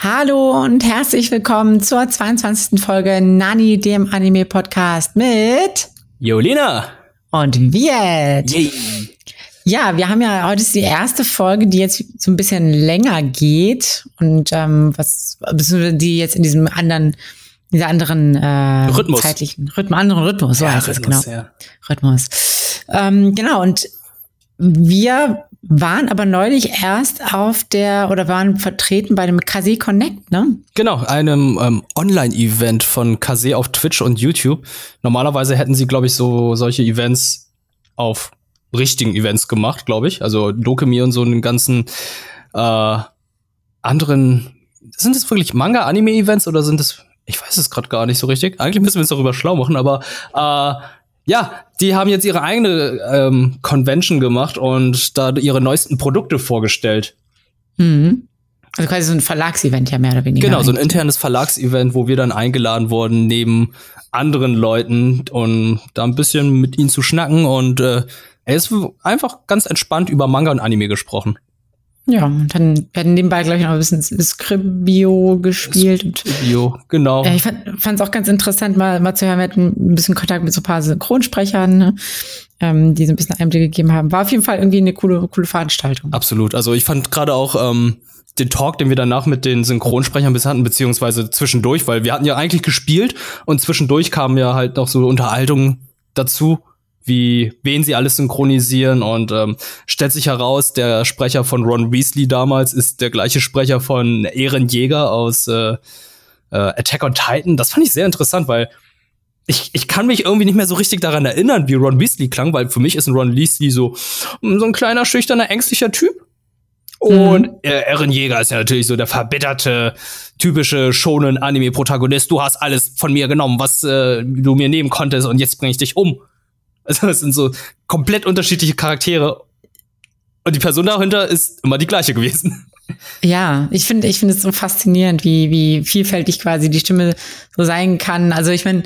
Hallo und herzlich willkommen zur 22. Folge Nani, dem Anime-Podcast mit Jolina und Viet. Yay. Ja, wir haben ja heute ist die erste Folge, die jetzt so ein bisschen länger geht und ähm, was die jetzt in diesem anderen dieser anderen äh, Rhythmus. zeitlichen Rhythmus, anderen Rhythmus, so ja, heißt Rhythmus, es genau. Ja. Rhythmus. Ähm, genau und wir waren aber neulich erst auf der oder waren vertreten bei dem Kase Connect, ne? Genau, einem ähm, Online-Event von Kase auf Twitch und YouTube. Normalerweise hätten sie, glaube ich, so solche Events auf richtigen Events gemacht, glaube ich. Also Dokemi und so einen ganzen äh, anderen. Sind es wirklich Manga-Anime-Events oder sind es? Ich weiß es gerade gar nicht so richtig. Eigentlich müssen wir uns darüber schlau machen, aber äh, ja, die haben jetzt ihre eigene ähm, Convention gemacht und da ihre neuesten Produkte vorgestellt. Mhm. Also quasi so ein Verlagsevent ja mehr oder weniger. Genau, so ein internes Verlagsevent, wo wir dann eingeladen wurden, neben anderen Leuten und da ein bisschen mit ihnen zu schnacken und äh, er ist einfach ganz entspannt über Manga und Anime gesprochen. Ja, und dann werden nebenbei, glaube ich, noch ein bisschen Skribio gespielt. Skribio, genau. Ja, ich fand es auch ganz interessant, mal, mal zu hören. Wir hatten ein bisschen Kontakt mit so ein paar Synchronsprechern, ne? ähm, die so ein bisschen Einblick gegeben haben. War auf jeden Fall irgendwie eine coole, coole Veranstaltung. Absolut. Also ich fand gerade auch ähm, den Talk, den wir danach mit den Synchronsprechern bis hatten, beziehungsweise zwischendurch, weil wir hatten ja eigentlich gespielt und zwischendurch kamen ja halt noch so Unterhaltungen dazu wie wen sie alles synchronisieren und ähm, stellt sich heraus, der Sprecher von Ron Weasley damals ist der gleiche Sprecher von Eren Jäger aus äh, äh, Attack on Titan. Das fand ich sehr interessant, weil ich, ich kann mich irgendwie nicht mehr so richtig daran erinnern, wie Ron Weasley klang, weil für mich ist ein Ron Weasley so so ein kleiner schüchterner ängstlicher Typ. Und mhm. äh, Eren Jäger ist ja natürlich so der verbitterte, typische schonen Anime-Protagonist. Du hast alles von mir genommen, was äh, du mir nehmen konntest, und jetzt bringe ich dich um. Also es sind so komplett unterschiedliche Charaktere. Und die Person dahinter ist immer die gleiche gewesen. Ja, ich finde, ich finde es so faszinierend, wie, wie vielfältig quasi die Stimme so sein kann. Also ich meine,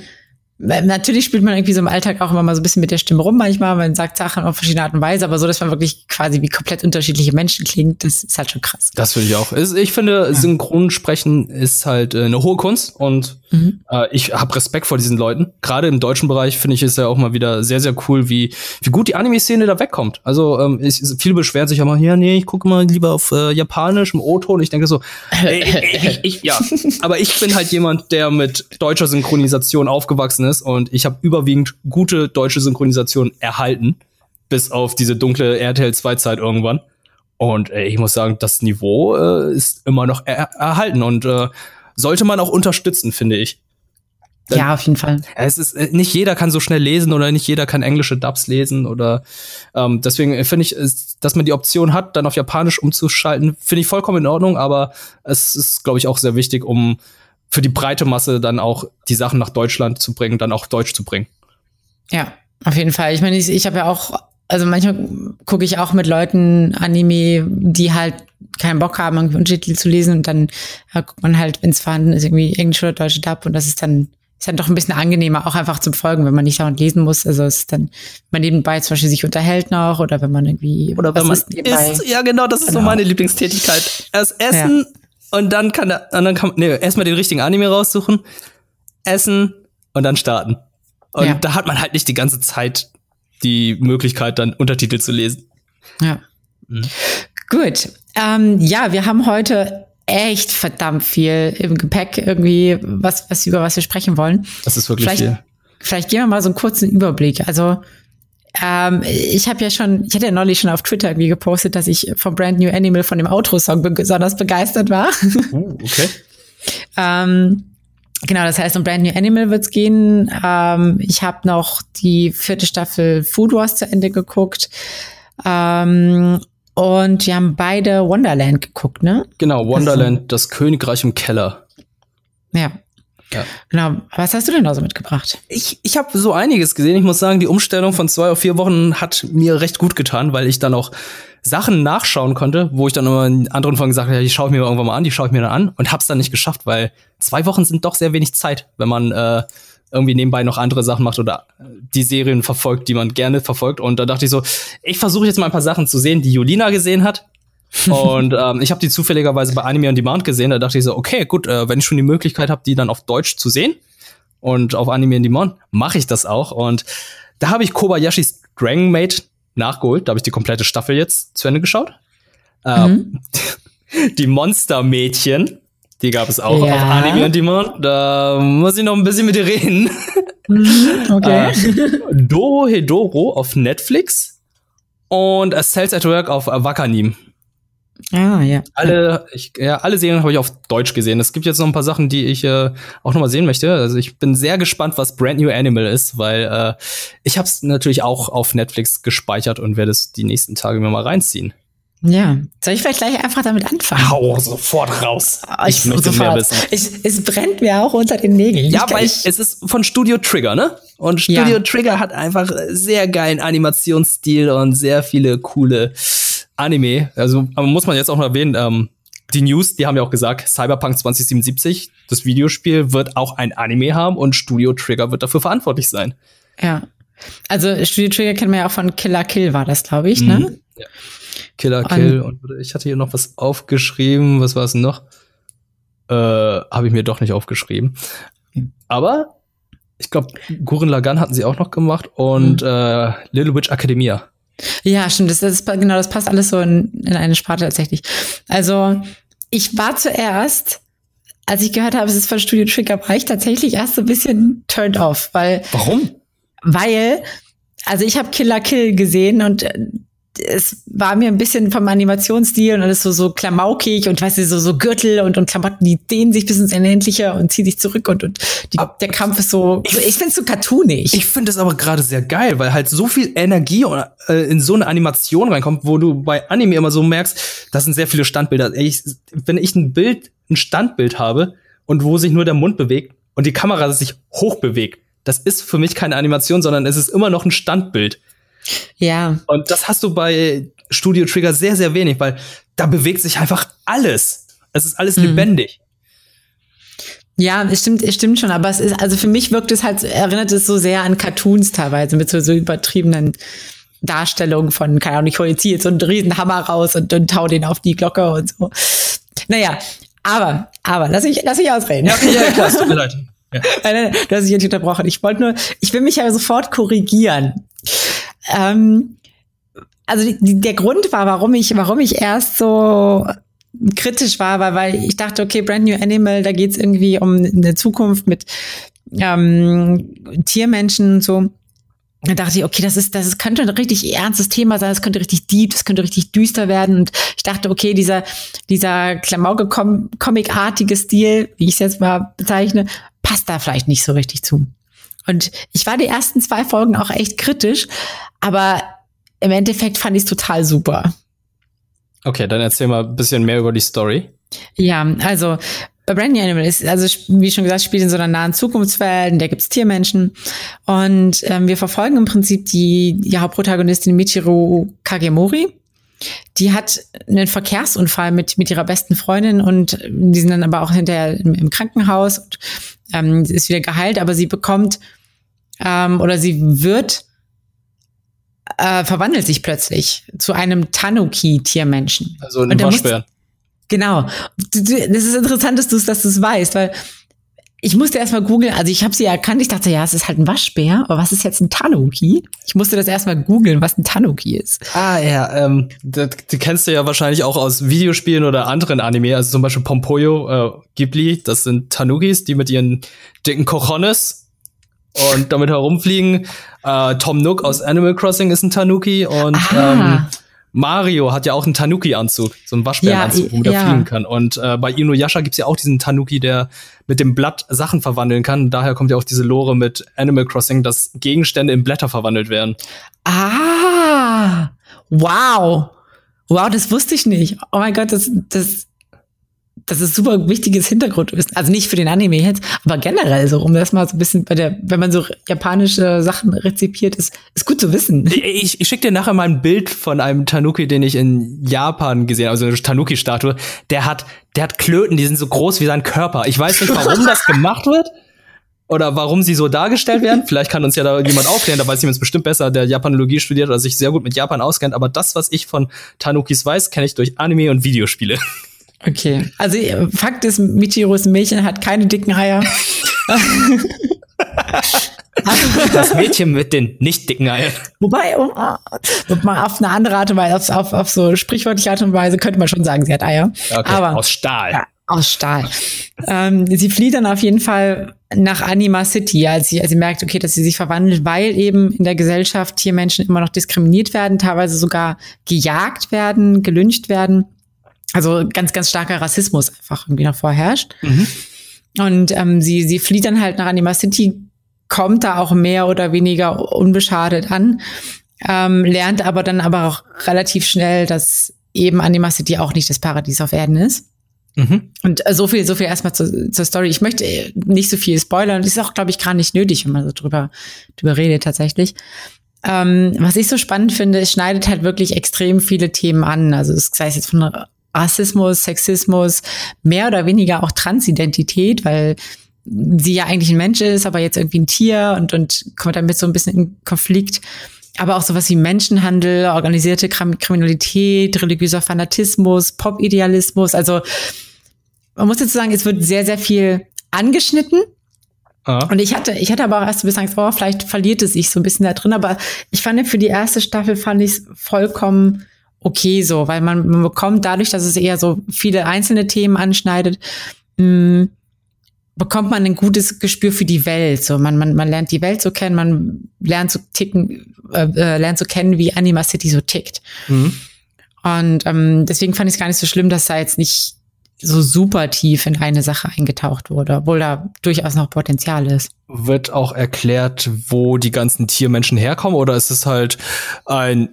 Natürlich spielt man irgendwie so im Alltag auch immer mal so ein bisschen mit der Stimme rum manchmal, man sagt Sachen auf verschiedene Art und Weise, aber so, dass man wirklich quasi wie komplett unterschiedliche Menschen klingt, das ist halt schon krass. Das finde ich auch. Ich finde. Synchronsprechen ist halt äh, eine hohe Kunst und mhm. äh, ich habe Respekt vor diesen Leuten. Gerade im deutschen Bereich finde ich es ja auch mal wieder sehr, sehr cool, wie, wie gut die Anime-Szene da wegkommt. Also ähm, ich, viele beschweren sich ja mal, ja, nee, ich gucke mal lieber auf äh, Japanisch im O-Ton. Ich denke so, ey, ey, ich, ich, ja. aber ich bin halt jemand, der mit deutscher Synchronisation aufgewachsen ist und ich habe überwiegend gute deutsche Synchronisation erhalten, bis auf diese dunkle RTL 2 Zeit irgendwann. Und äh, ich muss sagen, das Niveau äh, ist immer noch er erhalten und äh, sollte man auch unterstützen, finde ich. Dann, ja, auf jeden Fall. Es ist äh, nicht jeder kann so schnell lesen oder nicht jeder kann englische Dubs lesen oder ähm, deswegen finde ich, dass man die Option hat, dann auf Japanisch umzuschalten, finde ich vollkommen in Ordnung. Aber es ist, glaube ich, auch sehr wichtig, um für die breite Masse dann auch die Sachen nach Deutschland zu bringen, dann auch Deutsch zu bringen. Ja, auf jeden Fall. Ich meine, ich, ich habe ja auch, also manchmal gucke ich auch mit Leuten Anime, die halt keinen Bock haben, irgendwie Untertitel zu lesen und dann ja, guckt man halt, wenn es vorhanden ist, irgendwie Englisch oder Deutsche Dub und das ist dann ist dann doch ein bisschen angenehmer, auch einfach zum Folgen, wenn man nicht dauernd lesen muss. Also es ist dann, wenn man nebenbei zum Beispiel sich unterhält noch oder wenn man irgendwie oder wenn man isst, ja genau, das ist genau. so meine Lieblingstätigkeit. Erst essen, ja. Und dann kann er, und dann kann, nee, erstmal den richtigen Anime raussuchen, essen und dann starten. Und ja. da hat man halt nicht die ganze Zeit die Möglichkeit, dann Untertitel zu lesen. Ja. Mhm. Gut. Ähm, ja, wir haben heute echt verdammt viel im Gepäck irgendwie, was, was über was wir sprechen wollen. Das ist wirklich vielleicht, viel. Vielleicht gehen wir mal so einen kurzen Überblick. Also ähm, ich habe ja schon, ich hatte ja neulich schon auf Twitter irgendwie gepostet, dass ich vom Brand New Animal von dem Outro-Song besonders begeistert war. Uh, okay. ähm, genau, das heißt, um Brand New Animal wird's gehen. Ähm, ich habe noch die vierte Staffel Food Wars zu Ende geguckt. Ähm, und wir haben beide Wonderland geguckt, ne? Genau, Wonderland, also, das Königreich im Keller. Ja, ja. Genau. Was hast du denn da so mitgebracht? Ich, ich habe so einiges gesehen. Ich muss sagen, die Umstellung von zwei auf vier Wochen hat mir recht gut getan, weil ich dann auch Sachen nachschauen konnte, wo ich dann immer in anderen Folgen gesagt habe, ja, die schaue ich mir irgendwann mal an, die schaue ich mir dann an und hab's dann nicht geschafft, weil zwei Wochen sind doch sehr wenig Zeit, wenn man äh, irgendwie nebenbei noch andere Sachen macht oder die Serien verfolgt, die man gerne verfolgt. Und da dachte ich so, ich versuche jetzt mal ein paar Sachen zu sehen, die Julina gesehen hat. und ähm, ich habe die zufälligerweise bei Anime on Demand gesehen. Da dachte ich so, okay, gut, äh, wenn ich schon die Möglichkeit habe, die dann auf Deutsch zu sehen und auf Anime on Demand, mache ich das auch. Und da habe ich Kobayashis Dragon Maid nachgeholt. Da habe ich die komplette Staffel jetzt zu Ende geschaut. Ähm, die Monster-Mädchen, die gab es auch Ja. auf Anime on Demand. Da muss ich noch ein bisschen mit dir reden. Okay. Äh, Doro Hedoro auf Netflix und A Cells at Work auf Wakanim. ah, ja. Alle, ich, ja, alle Serien habe ich auf Deutsch gesehen. Es gibt jetzt noch ein paar Sachen, die ich äh, auch noch mal sehen möchte. Also ich bin sehr gespannt, was Brand New Animal ist, weil äh, ich habe es natürlich auch auf Netflix gespeichert und werde es die nächsten Tage mir mal reinziehen. Ja. Soll ich vielleicht gleich einfach damit anfangen? Hau sofort raus. Ah, Ich, möchte sofort. mehr wissen. Ich, es brennt mir auch unter den Nägeln. Ja, Ich- weil ich, es ist von Studio Trigger, ne? Und Ja. Studio Trigger hat einfach sehr geilen Animationsstil und sehr viele coole Anime. Also aber muss man jetzt auch noch erwähnen, ähm, die News, die haben ja auch gesagt, Cyberpunk 2077, das Videospiel wird auch ein Anime haben und Studio Trigger wird dafür verantwortlich sein. ja. Also Studio Trigger kennen wir ja auch von Killer Kill, war das, glaube ich, ne? Mhm. Ja. Killer Kill und ich hatte hier noch was aufgeschrieben, was war es noch? Äh, habe ich mir doch nicht aufgeschrieben. Aber ich glaube, Gurren Lagann hatten sie auch noch gemacht und äh, Little Witch Academia. Ja, stimmt. Das, das, genau, das passt alles so in, in eine Sparte tatsächlich. Also, ich war zuerst, als ich gehört habe, es ist von Studio Trigger, war ich tatsächlich erst so ein bisschen turned off, weil, Warum? weil, also ich habe Killer Kill gesehen und äh, es war mir ein bisschen vom Animationsstil und alles so, so klamaukig und weißt du, so, so Gürtel und, und Klamotten, die dehnen sich bis ins Unendliche und ziehen sich zurück und, und die, der Kampf ist so, ich finde es so cartoonig. Ich finde es aber gerade sehr geil, weil halt so viel Energie äh, in so eine Animation reinkommt, wo du bei Anime immer so merkst, das sind sehr viele Standbilder. Ich, wenn ich ein Bild, ein Standbild habe und wo sich nur der Mund bewegt und die Kamera sich hoch bewegt, das ist für mich keine Animation, sondern es ist immer noch ein Standbild. Ja. Und das hast du bei Studio Trigger sehr, sehr wenig, weil da bewegt sich einfach alles. Es ist alles lebendig. Ja, es stimmt, es stimmt schon, aber es ist, also für mich wirkt es halt, erinnert es so sehr an Cartoons teilweise, mit so, so übertriebenen Darstellungen von, keine Ahnung, ich hole jetzt hier so einen riesen Hammer raus und, und hau den auf die Glocke und so. Naja, aber, aber, lass ich, lass ich ausreden. ja, klar, es tut mir leid. Ja. Nein, nein, du hast dich jetzt unterbrochen. Ich wollte nur, ich will mich ja sofort korrigieren. Ähm, also die, der Grund war, warum ich, warum ich erst so kritisch war, war, weil ich dachte, okay, Brand New Animal, da geht's irgendwie um eine Zukunft mit ähm, Tiermenschen und so. Da dachte ich, okay, das ist, das könnte ein richtig ernstes Thema sein, das könnte richtig deep, das könnte richtig düster werden. Und ich dachte, okay, dieser, dieser Klamauk-Comic-artige Stil, wie ich es jetzt mal bezeichne, passt da vielleicht nicht so richtig zu. Und ich war die ersten zwei Folgen auch echt kritisch, aber im Endeffekt fand ich es total super. Okay, dann erzähl mal ein bisschen mehr über die Story. Ja, also bei Brand New Animal ist, also wie schon gesagt, spielt in so einer nahen Zukunftswelt, in der gibt's Tiermenschen. Und ähm, wir verfolgen im Prinzip die, die Hauptprotagonistin Michiru Kagemori. Die hat einen Verkehrsunfall mit, mit ihrer besten Freundin und die sind dann aber auch hinterher im, im Krankenhaus und ähm, sie ist wieder geheilt, aber sie bekommt ähm, oder sie wird äh, verwandelt sich plötzlich zu einem Tanuki-Tiermenschen. Also ein Und der muss- Waschbär. Genau. Das ist interessant, dass du es dass du's weißt, weil ich musste erstmal googeln, also ich habe sie erkannt, ich dachte, ja, es ist halt ein Waschbär, aber was ist jetzt ein Tanuki? Ich musste das erstmal googeln, was ein Tanuki ist. Ah ja, ähm, das, die kennst du ja wahrscheinlich auch aus Videospielen oder anderen Anime, also zum Beispiel Pompoyo, äh, Ghibli, das sind Tanukis, die mit ihren dicken Cojones und damit herumfliegen. Äh, Tom Nook aus Animal Crossing ist ein Tanuki und Ah. ähm, Mario hat ja auch einen Tanuki-Anzug, so einen Waschbärenanzug, Ja, wo der ja. fliegen kann. Und äh, bei Inuyasha gibt's ja auch diesen Tanuki, der mit dem Blatt Sachen verwandeln kann. Daher kommt ja auch diese Lore mit Animal Crossing, dass Gegenstände in Blätter verwandelt werden. Ah, wow. Wow, das wusste ich nicht. Oh mein Gott, das, das, das ist super wichtiges Hintergrundwissen. Also nicht für den Anime jetzt, aber generell so, um das mal so ein bisschen bei der, wenn man so japanische Sachen rezipiert, ist, ist gut zu wissen. Ich, ich schicke dir nachher mal ein Bild von einem Tanuki, den ich in Japan gesehen habe, also eine Tanuki-Statue. Der hat, der hat Klöten, die sind so groß wie sein Körper. Ich weiß nicht, warum das gemacht wird. oder warum sie so dargestellt werden. Vielleicht kann uns ja da jemand aufklären, da weiß jemand bestimmt besser, der Japanologie studiert oder sich sehr gut mit Japan auskennt. Aber das, was ich von Tanukis weiß, kenne ich durch Anime und Videospiele. Okay, also Fakt ist, Michiros Mädchen hat keine dicken Eier. Das Mädchen mit den nicht dicken Eiern. Wobei, um, um, mal auf eine andere Art und Weise, auf, auf, auf so sprichwörtliche Art und Weise könnte man schon sagen, sie hat Eier. Okay, Aber, aus Stahl. Ja, aus Stahl. ähm, sie flieht dann auf jeden Fall nach Anima City, als sie, als sie merkt, okay, dass sie sich verwandelt, weil eben in der Gesellschaft hier Menschen immer noch diskriminiert werden, teilweise sogar gejagt werden, gelyncht werden. Also ganz, ganz starker Rassismus einfach irgendwie noch vorherrscht. Mhm. Und ähm, sie, sie flieht dann halt nach Anima City, kommt da auch mehr oder weniger unbeschadet an, ähm, lernt aber dann aber auch relativ schnell, dass eben Anima City auch nicht das Paradies auf Erden ist. Mhm. Und äh, so viel, so viel erstmal zur, zur Story. Ich möchte nicht so viel spoilern. Das ist auch, glaube ich, gar nicht nötig, wenn man so drüber, drüber redet tatsächlich. Ähm, was ich so spannend finde, es schneidet halt wirklich extrem viele Themen an. Also es sei es jetzt von Rassismus, Sexismus, mehr oder weniger auch Transidentität, weil sie ja eigentlich ein Mensch ist, aber jetzt irgendwie ein Tier und, und kommt damit so ein bisschen in Konflikt. Aber auch sowas wie Menschenhandel, organisierte Kriminalität, religiöser Fanatismus, Pop-Idealismus. Also man muss jetzt sagen, es wird sehr, sehr viel angeschnitten. Ah. Und ich hatte, ich hatte aber auch erst ein bisschen Angst, oh, vielleicht verliert es sich so ein bisschen da drin. Aber ich fand für die erste Staffel fand ich es vollkommen okay so, weil man, man bekommt dadurch, dass es eher so viele einzelne Themen anschneidet, mh, mm, bekommt man ein gutes Gespür für die Welt. So, man, man, man lernt die Welt so kennen, man lernt zu ticken, äh, äh, lernt zu kennen, wie Anima City so tickt. Mhm. Und ähm, deswegen fand ich es gar nicht so schlimm, dass da jetzt nicht so super tief in eine Sache eingetaucht wurde, obwohl da durchaus noch Potenzial ist. Wird auch erklärt, wo die ganzen Tiermenschen herkommen, oder ist es halt ein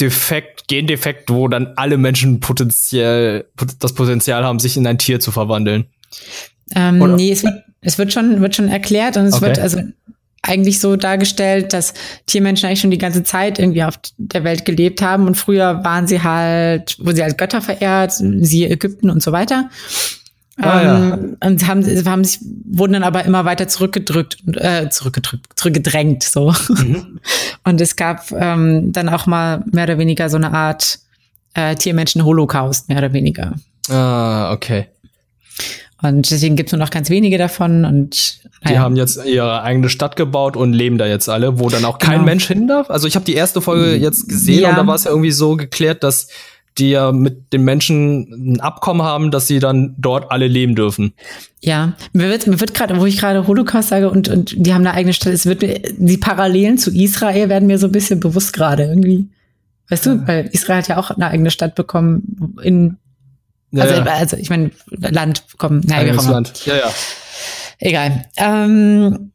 Defekt, Gendefekt, wo dann alle Menschen potenziell das Potenzial haben, sich in ein Tier zu verwandeln? Ähm, nee, es wird, es wird schon, wird schon erklärt und es okay. wird also eigentlich so dargestellt, dass Tiermenschen eigentlich schon die ganze Zeit irgendwie auf der Welt gelebt haben und früher waren sie halt, wo sie als Götter verehrt, siehe Ägypten und so weiter. Ah, ähm, ja. Und haben, haben sich, wurden dann aber immer weiter zurückgedrückt, äh, zurückgedrückt, zurückgedrängt, so. Mhm. Und es gab ähm, dann auch mal mehr oder weniger so eine Art äh, Tiermenschen-Holocaust, mehr oder weniger. Ah, okay. Und deswegen gibt es nur noch ganz wenige davon und naja. Die haben jetzt ihre eigene Stadt gebaut und leben da jetzt alle, wo dann auch kein genau. Mensch hin darf. Also ich habe die erste Folge jetzt gesehen ja. und da war es ja irgendwie so geklärt, dass die ja mit den Menschen ein Abkommen haben, dass sie dann dort alle leben dürfen. Ja, mir wird, mir wird gerade, wo ich gerade Holocaust sage und, und die haben eine eigene Stadt, es wird die Parallelen zu Israel werden mir so ein bisschen bewusst gerade irgendwie. Weißt du, weil Israel hat ja auch eine eigene Stadt bekommen in ja, also, ja. also ich meine, Land bekommen. Naja, wie Land. Ja, ja. Egal. Ähm,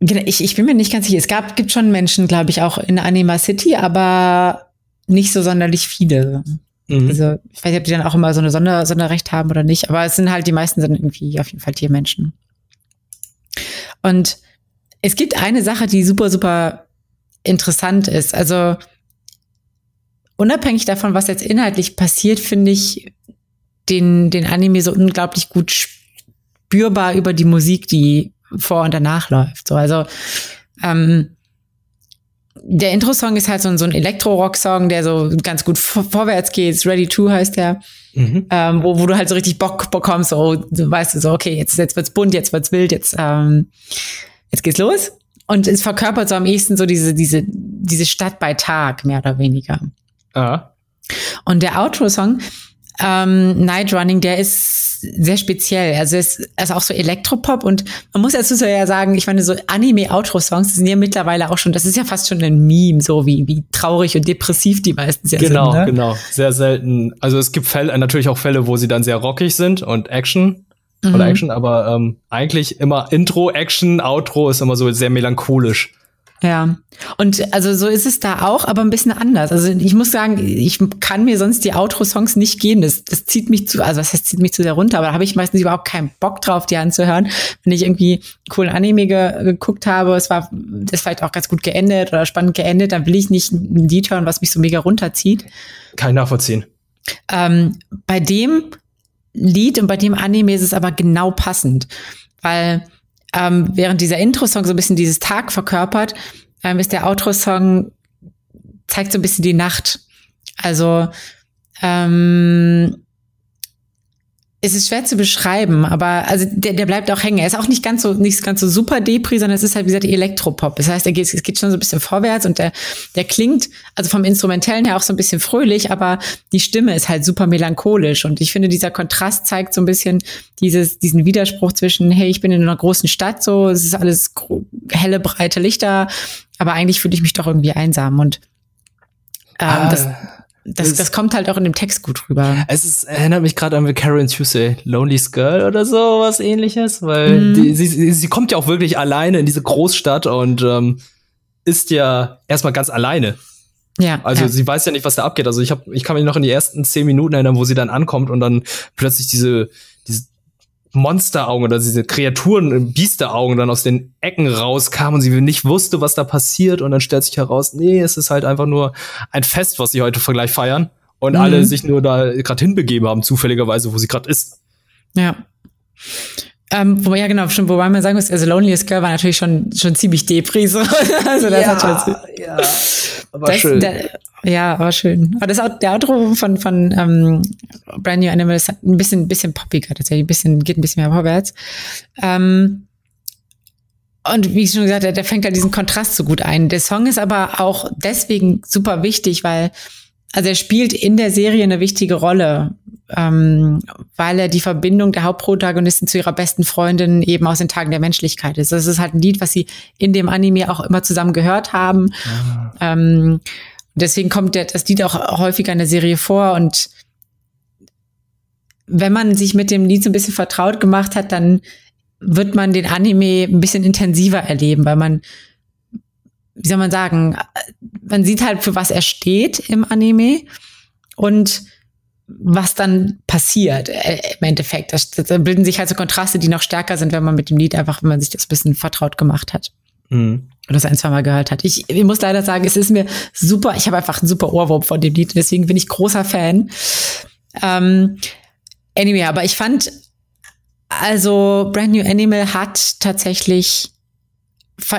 genau, ich, ich bin mir nicht ganz sicher. Es gab, gibt schon Menschen, glaube ich, auch in Anima City, aber nicht so sonderlich viele. Mhm. Also, ich weiß nicht, ob die dann auch immer so eine Sonder, Sonderrecht haben oder nicht, aber es sind halt, die meisten sind irgendwie auf jeden Fall Tiermenschen. Und es gibt eine Sache, die super, super interessant ist. Also, unabhängig davon, was jetzt inhaltlich passiert, finde ich den, den Anime so unglaublich gut spürbar über die Musik, die vor und danach läuft. So, also ähm, der Intro-Song ist halt so, ein, so ein Elektro-Rock-Song, der so ganz gut vor vorwärts geht. Ready to heißt der. Mhm. Ähm, wo, wo du halt so richtig Bock bekommst, so, du weißt du so, okay, jetzt, jetzt wird's bunt, jetzt wird's wild, jetzt, ähm, jetzt geht's los. Und es verkörpert so am ehesten so diese, diese, diese Stadt bei Tag, mehr oder weniger. Ah. Und der Outro-Song, ähm, Night Running, der ist sehr speziell. Also es ist, auch so Elektropop und man muss dazu ja sagen, ich meine, so Anime-Outro-Songs sind ja mittlerweile auch schon, das ist ja fast schon ein Meme, so wie, wie traurig und depressiv die meistens ja genau, sind. Genau, genau. Sehr selten. Also es gibt Fälle, natürlich auch Fälle, wo sie dann sehr rockig sind und Action mhm. oder Action, aber ähm, eigentlich immer Intro, Action, Outro ist immer so sehr melancholisch. Ja, und also so ist es da auch, aber ein bisschen anders. Also ich muss sagen, ich kann mir sonst die Outro-Songs nicht geben. Das, das zieht mich zu, also was heißt, zieht mich zu sehr runter, aber da habe ich meistens überhaupt keinen Bock drauf, die anzuhören. Wenn ich irgendwie coolen Anime ge geguckt habe, es war das vielleicht auch ganz gut geendet oder spannend geendet, dann will ich nicht ein Lied hören, was mich so mega runterzieht. Kann ich nachvollziehen. Ähm, bei dem Lied und bei dem Anime ist es aber genau passend, weil ähm, während dieser Intro-Song so ein bisschen dieses Tag verkörpert, ähm, ist der Outro-Song zeigt so ein bisschen die Nacht. Also ähm, es ist schwer zu beschreiben, aber also der, der bleibt auch hängen. Er ist auch nicht ganz so nicht ganz so super Depri, sondern es ist halt wie gesagt Elektropop. Das heißt, er geht, es geht schon so ein bisschen vorwärts und der der klingt also vom Instrumentellen her auch so ein bisschen fröhlich, aber die Stimme ist halt super melancholisch und ich finde dieser Kontrast zeigt so ein bisschen dieses diesen Widerspruch zwischen hey, ich bin in einer großen Stadt so, es ist alles helle breite Lichter, aber eigentlich fühle ich mich doch irgendwie einsam und ähm, ah. das das, das kommt halt auch in dem Text gut rüber. Es ist, erinnert mich gerade an The Karen Tuesday, Lonely's Girl oder so, was ähnliches, weil mhm. die, sie, sie kommt ja auch wirklich alleine in diese Großstadt und ähm, ist ja erstmal ganz alleine. Ja. Also ja. sie weiß ja nicht, was da abgeht. Also ich habe, ich kann mich noch in die ersten zehn Minuten erinnern, wo sie dann ankommt und dann plötzlich diese Monsteraugen oder diese Kreaturen, Biesteraugen dann aus den Ecken rauskamen und sie nicht wusste, was da passiert und dann stellt sich heraus, nee, es ist halt einfach nur ein Fest, was sie heute gleich feiern und mhm. alle sich nur da gerade hinbegeben haben, zufälligerweise, wo sie gerade ist. Ja. Ähm, wo, ja, genau, schon, wobei man sagen muss, also Loneliest Girl war natürlich schon, schon ziemlich Depri, so. also das ja, hat schon, ja, aber das, schön. Der, ja, aber schön. Aber das der Outro von, von ähm, Brand New Animal ist ein bisschen, bisschen poppiger tatsächlich, ein bisschen, geht ein bisschen mehr vorwärts. Ähm, und wie ich schon gesagt habe, der fängt halt diesen Kontrast so gut ein. Der Song ist aber auch deswegen super wichtig, weil also er spielt in der Serie eine wichtige Rolle, ähm, weil er die Verbindung der Hauptprotagonistin zu ihrer besten Freundin eben aus den Tagen der Menschlichkeit ist. Das ist halt ein Lied, was sie in dem Anime auch immer zusammen gehört haben. Ah. Ähm, deswegen kommt der, das Lied auch häufiger in der Serie vor und wenn man sich mit dem Lied so ein bisschen vertraut gemacht hat, dann wird man den Anime ein bisschen intensiver erleben, weil man wie soll man sagen, man sieht halt, für was er steht im Anime und was dann passiert äh, im Endeffekt. Da bilden sich halt so Kontraste, die noch stärker sind, wenn man mit dem Lied einfach, wenn man sich das ein bisschen vertraut gemacht hat. Mhm. Oder das ein, zwei Mal gehört hat. Ich, ich muss leider sagen, es ist mir super, ich habe einfach einen super Ohrwurm von dem Lied, deswegen bin ich großer Fan. Ähm, anyway, aber ich fand, also Brand New Animal hat tatsächlich,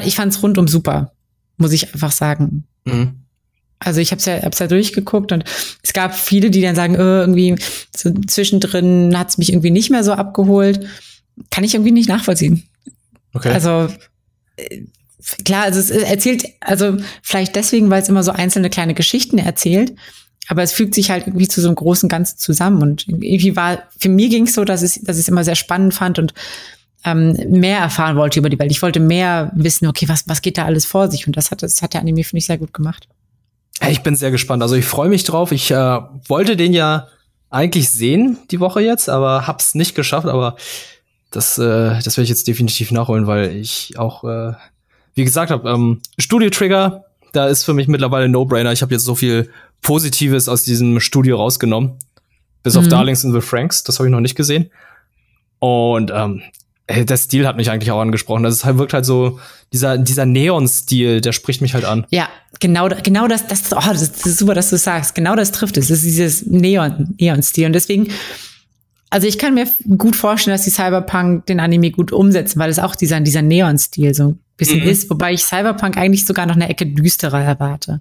ich fand es rundum super muss ich einfach sagen. Mhm. Also ich habe es ja, hab's ja durchgeguckt und es gab viele, die dann sagen, äh, irgendwie so zwischendrin hat es mich irgendwie nicht mehr so abgeholt. Kann ich irgendwie nicht nachvollziehen. Okay. Also äh, klar, also es erzählt, also vielleicht deswegen, weil es immer so einzelne kleine Geschichten erzählt, aber es fügt sich halt irgendwie zu so einem großen Ganzen zusammen. Und irgendwie war, für mich ging es so, dass ich dass ich es immer sehr spannend fand und ähm, mehr erfahren wollte über die Welt. Ich wollte mehr wissen, okay, was, was geht da alles vor sich? Und das hat, das hat der Anime, finde ich, sehr gut gemacht. Ich bin sehr gespannt. Also ich freue mich drauf. Ich äh, wollte den ja eigentlich sehen die Woche jetzt, aber hab's nicht geschafft. Aber das, äh, das werde ich jetzt definitiv nachholen, weil ich auch, äh, wie gesagt habe, ähm, Studio Trigger, da ist für mich mittlerweile No-Brainer. Ich habe jetzt so viel Positives aus diesem Studio rausgenommen. Bis mhm. auf Darlings and the Franks, das habe ich noch nicht gesehen. Und ähm, der Stil hat mich eigentlich auch angesprochen. Das ist halt, wirkt halt so, dieser, dieser Neon-Stil, der spricht mich halt an. Ja, genau, genau das, das, oh, das, das ist super, dass du sagst. Genau das trifft es. Das ist dieses Neon, Neon-Stil. Und deswegen, also ich kann mir gut vorstellen, dass die Cyberpunk den Anime gut umsetzen, weil es auch dieser, dieser Neon-Stil so ein bisschen mhm. ist, wobei ich Cyberpunk eigentlich sogar noch eine Ecke düsterer erwarte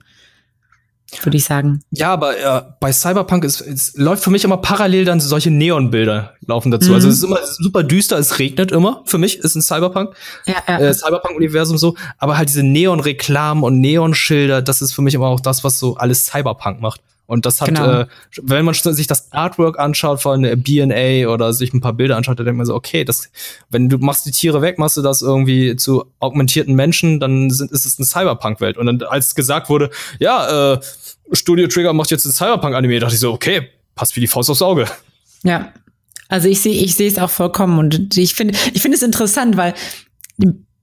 würde ich sagen. Ja, aber äh, bei Cyberpunk ist, es läuft für mich immer parallel dann solche Neonbilder laufen dazu. Mhm. Also es ist immer super düster, es regnet immer. Für mich ist ein Cyberpunk, ja, ja. Äh, Cyberpunk-Universum so. Aber halt diese Neon-Reklamen und Neonschilder, das ist für mich immer auch das, was so alles Cyberpunk macht. Und das hat, genau. äh, wenn man sich das Artwork anschaut von BNA oder sich ein paar Bilder anschaut, dann denkt man so, okay, das, wenn du machst die Tiere weg, machst du das irgendwie zu augmentierten Menschen, dann sind, ist es eine Cyberpunk-Welt. Und dann, als gesagt wurde, ja, äh, Studio Trigger macht jetzt ein Cyberpunk-Anime, dachte ich so, okay, passt wie die Faust aufs Auge. Ja. Also ich sehe, ich sehe es auch vollkommen und ich finde, ich finde es interessant, weil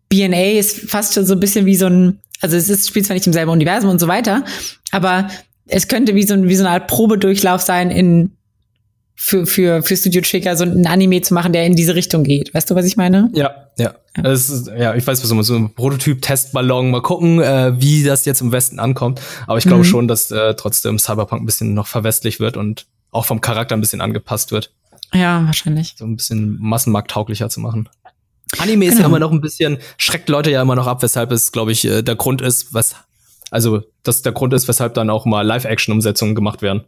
BNA ist fast schon so ein bisschen wie so ein, also es ist, spielt zwar nicht im selben Universum und so weiter, aber es könnte wie so, wie so eine Art Probedurchlauf sein in für, für, für Studio Trigger so ein Anime zu machen, der in diese Richtung geht. Weißt du, was ich meine? Ja, ja. Ja, das ist, ja ich weiß, was du meinst. So ein Prototyp-Testballon. Mal gucken, äh, wie das jetzt im Westen ankommt. Aber ich glaube mhm. schon, dass äh, trotzdem Cyberpunk ein bisschen noch verwestlich wird und auch vom Charakter ein bisschen angepasst wird. Ja, wahrscheinlich. So ein bisschen massenmarkttauglicher zu machen. Anime genau. ist ja immer noch ein bisschen, schreckt Leute ja immer noch ab, weshalb es, glaube ich, äh, der Grund ist, was, also, das der Grund ist, weshalb dann auch mal Live-Action-Umsetzungen gemacht werden.